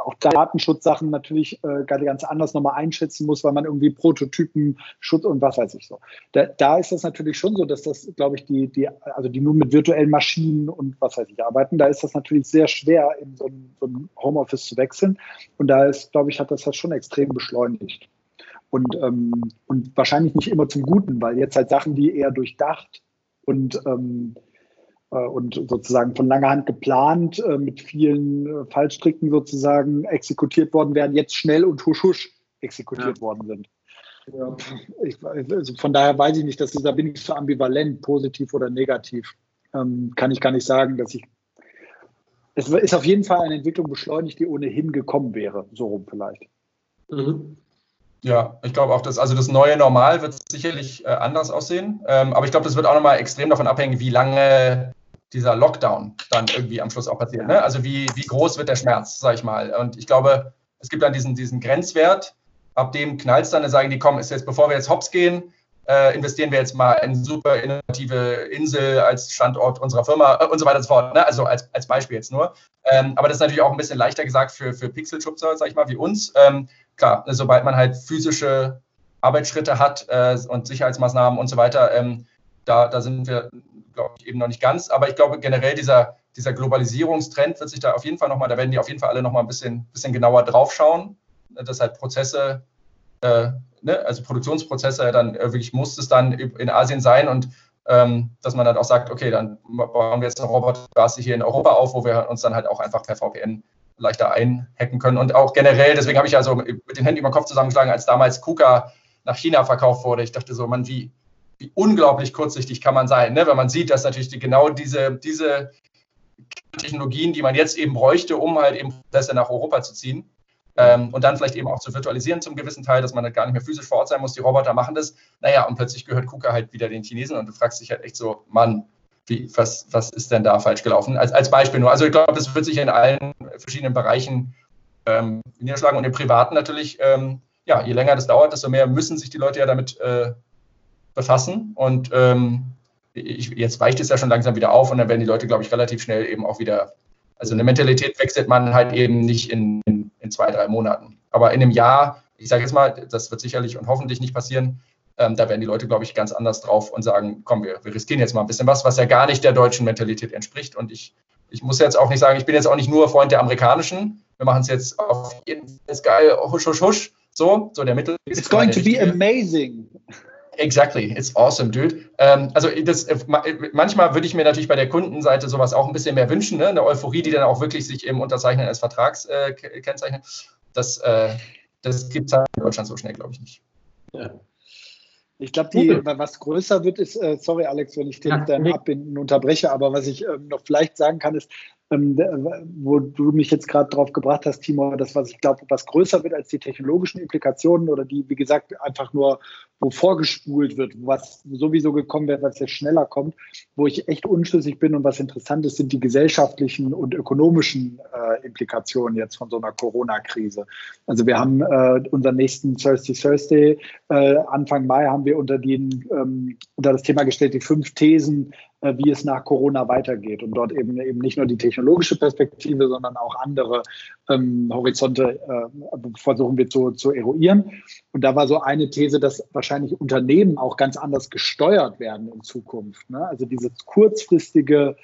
auch Datenschutzsachen natürlich äh, ganz anders nochmal einschätzen muss, weil man irgendwie Prototypen, Schutz und was weiß ich so. Da, da ist das natürlich schon so, dass das, glaube ich, die, die, also die nur mit virtuellen Maschinen und was weiß ich arbeiten, da ist das natürlich sehr schwer, in so ein, so ein Homeoffice zu wechseln. Und da ist, glaube ich, hat das das schon extrem beschleunigt. Und, ähm, und wahrscheinlich nicht immer zum Guten, weil jetzt halt Sachen, die eher durchdacht und ähm, äh, und sozusagen von langer Hand geplant, äh, mit vielen äh, Fallstricken sozusagen exekutiert worden wären, jetzt schnell und husch husch exekutiert ja. worden sind. Ja, ich, also von daher weiß ich nicht, dass da bin ich so ambivalent, positiv oder negativ. Ähm, kann ich gar nicht sagen, dass ich. Es ist auf jeden Fall eine Entwicklung beschleunigt, die ohnehin gekommen wäre, so rum vielleicht. Mhm. Ja, ich glaube auch, dass also das neue Normal wird sicherlich äh, anders aussehen. Ähm, aber ich glaube, das wird auch nochmal extrem davon abhängen, wie lange dieser Lockdown dann irgendwie am Schluss auch passiert. Ne? Also wie, wie groß wird der Schmerz, sag ich mal. Und ich glaube, es gibt dann diesen, diesen Grenzwert, ab dem knallt es dann, dann sagen die, komm, ist jetzt, bevor wir jetzt hops gehen, äh, investieren wir jetzt mal in eine super innovative Insel als Standort unserer Firma äh, und so weiter und so fort. Ne? Also als, als Beispiel jetzt nur. Ähm, aber das ist natürlich auch ein bisschen leichter gesagt für, für Pixelschubser, sag ich mal, wie uns. Ähm, klar, sobald man halt physische Arbeitsschritte hat äh, und Sicherheitsmaßnahmen und so weiter, ähm, da, da sind wir glaube ich, eben noch nicht ganz. Aber ich glaube generell dieser, dieser Globalisierungstrend wird sich da auf jeden Fall nochmal, da werden die auf jeden Fall alle nochmal ein bisschen, bisschen genauer drauf schauen, dass halt Prozesse, äh, ne, also Produktionsprozesse, dann wirklich muss es dann in Asien sein und ähm, dass man dann auch sagt, okay, dann bauen wir jetzt eine Roboterstraße hier in Europa auf, wo wir uns dann halt auch einfach per VPN leichter einhacken können. Und auch generell, deswegen habe ich also mit den Händen über den Kopf zusammengeschlagen, als damals KUKA nach China verkauft wurde. Ich dachte so, man, wie, wie unglaublich kurzsichtig kann man sein, ne? wenn man sieht, dass natürlich die, genau diese, diese Technologien, die man jetzt eben bräuchte, um halt eben Prozesse nach Europa zu ziehen ähm, und dann vielleicht eben auch zu virtualisieren zum gewissen Teil, dass man halt gar nicht mehr physisch vor Ort sein muss, die Roboter machen das. Naja, und plötzlich gehört KUKA halt wieder den Chinesen und du fragst dich halt echt so, Mann, wie, was, was ist denn da falsch gelaufen? Als, als Beispiel nur. Also ich glaube, das wird sich in allen verschiedenen Bereichen ähm, niederschlagen und im Privaten natürlich, ähm, ja, je länger das dauert, desto mehr müssen sich die Leute ja damit äh, befassen. Und ähm, ich, jetzt weicht es ja schon langsam wieder auf und dann werden die Leute, glaube ich, relativ schnell eben auch wieder. Also eine Mentalität wechselt man halt eben nicht in, in, in zwei, drei Monaten. Aber in einem Jahr, ich sage jetzt mal, das wird sicherlich und hoffentlich nicht passieren, ähm, da werden die Leute, glaube ich, ganz anders drauf und sagen, komm, wir, wir riskieren jetzt mal ein bisschen was, was ja gar nicht der deutschen Mentalität entspricht. Und ich, ich muss jetzt auch nicht sagen, ich bin jetzt auch nicht nur Freund der amerikanischen. Wir machen es jetzt auf jeden Fall geil, husch, husch, husch. So, so der Mittel. It's going to be amazing. Exactly, it's awesome, dude. Ähm, also das, äh, manchmal würde ich mir natürlich bei der Kundenseite sowas auch ein bisschen mehr wünschen, ne? eine Euphorie, die dann auch wirklich sich im Unterzeichnen eines Vertrags äh, kennzeichnet. Das, äh, das gibt es halt in Deutschland so schnell, glaube ich, nicht. Ja. Ich glaube, was größer wird, ist, äh, sorry Alex, wenn ich den ja, dann abbinden unterbreche, aber was ich ähm, noch vielleicht sagen kann, ist, ähm, wo du mich jetzt gerade drauf gebracht hast, Timo, das, was ich glaube, was größer wird als die technologischen Implikationen oder die, wie gesagt, einfach nur, wo vorgespult wird, was sowieso gekommen wird, es jetzt schneller kommt, wo ich echt unschlüssig bin und was interessant ist, sind die gesellschaftlichen und ökonomischen äh, Implikationen jetzt von so einer Corona-Krise. Also wir haben äh, unseren nächsten Thursday Thursday, äh, Anfang Mai haben wir unter, den, ähm, unter das Thema gestellt, die fünf Thesen wie es nach Corona weitergeht und dort eben eben nicht nur die technologische Perspektive, sondern auch andere ähm, Horizonte äh, versuchen wir zu, zu eruieren. Und da war so eine These, dass wahrscheinlich Unternehmen auch ganz anders gesteuert werden in Zukunft. Ne? Also dieses kurzfristige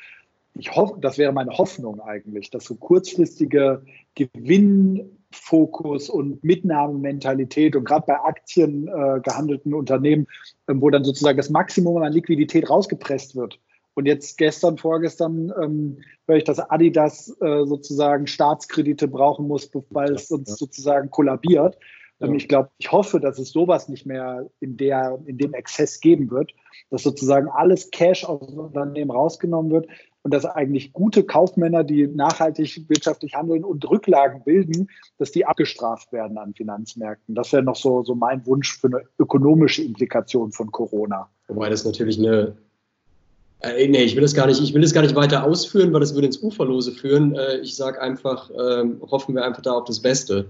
ich hoffe, das wäre meine Hoffnung eigentlich, dass so kurzfristige Gewinnfokus und Mitnahmementalität und gerade bei Aktien äh, gehandelten Unternehmen, äh, wo dann sozusagen das Maximum an Liquidität rausgepresst wird, und jetzt gestern, vorgestern ähm, höre ich, dass Adidas äh, sozusagen Staatskredite brauchen muss, weil es sonst ja. sozusagen kollabiert. Ähm, Ich glaube, ich hoffe, dass es sowas nicht mehr in, der, in dem Exzess geben wird, dass sozusagen alles Cash aus dem Unternehmen rausgenommen wird und dass eigentlich gute Kaufmänner, die nachhaltig wirtschaftlich handeln und Rücklagen bilden, dass die abgestraft werden an Finanzmärkten. Das wäre noch so, so mein Wunsch für eine ökonomische Implikation von Corona. Wobei das natürlich eine äh, nee, ich will das gar nicht, ich will das gar nicht weiter ausführen, weil das würde ins Uferlose führen. Äh, ich sage einfach, ähm, hoffen wir einfach da auf das Beste.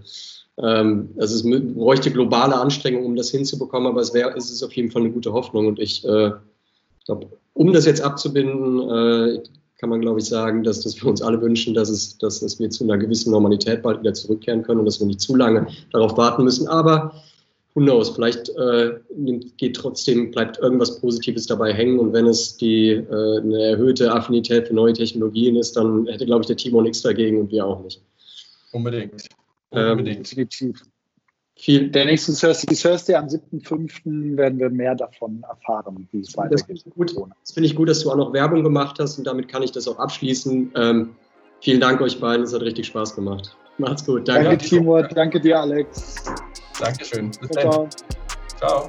Ähm, also es bräuchte globale Anstrengungen, um das hinzubekommen, aber es, wär, es ist auf jeden Fall eine gute Hoffnung. Und ich äh, glaube, um das jetzt abzubinden, äh, kann man, glaube ich, sagen, dass, dass wir uns alle wünschen, dass, es, dass, dass wir zu einer gewissen Normalität bald wieder zurückkehren können und dass wir nicht zu lange darauf warten müssen. Aber who knows, vielleicht äh, geht trotzdem, bleibt irgendwas Positives dabei hängen und wenn es die, äh, eine erhöhte Affinität für neue Technologien ist, dann hätte, glaube ich, der Timo nichts dagegen und wir auch nicht. Unbedingt. Ähm, Unbedingt. Definitiv. Viel, der nächste Thursday, Thursday am 7.5. werden wir mehr davon erfahren, wie es weitergeht. Das, das finde ich gut, dass du auch noch Werbung gemacht hast und damit kann ich das auch abschließen. Ähm, vielen Dank euch beiden, es hat richtig Spaß gemacht. Macht's gut. Danke, danke Timo. Danke dir, Alex. Dankeschön. Bis dann. Ciao. ciao.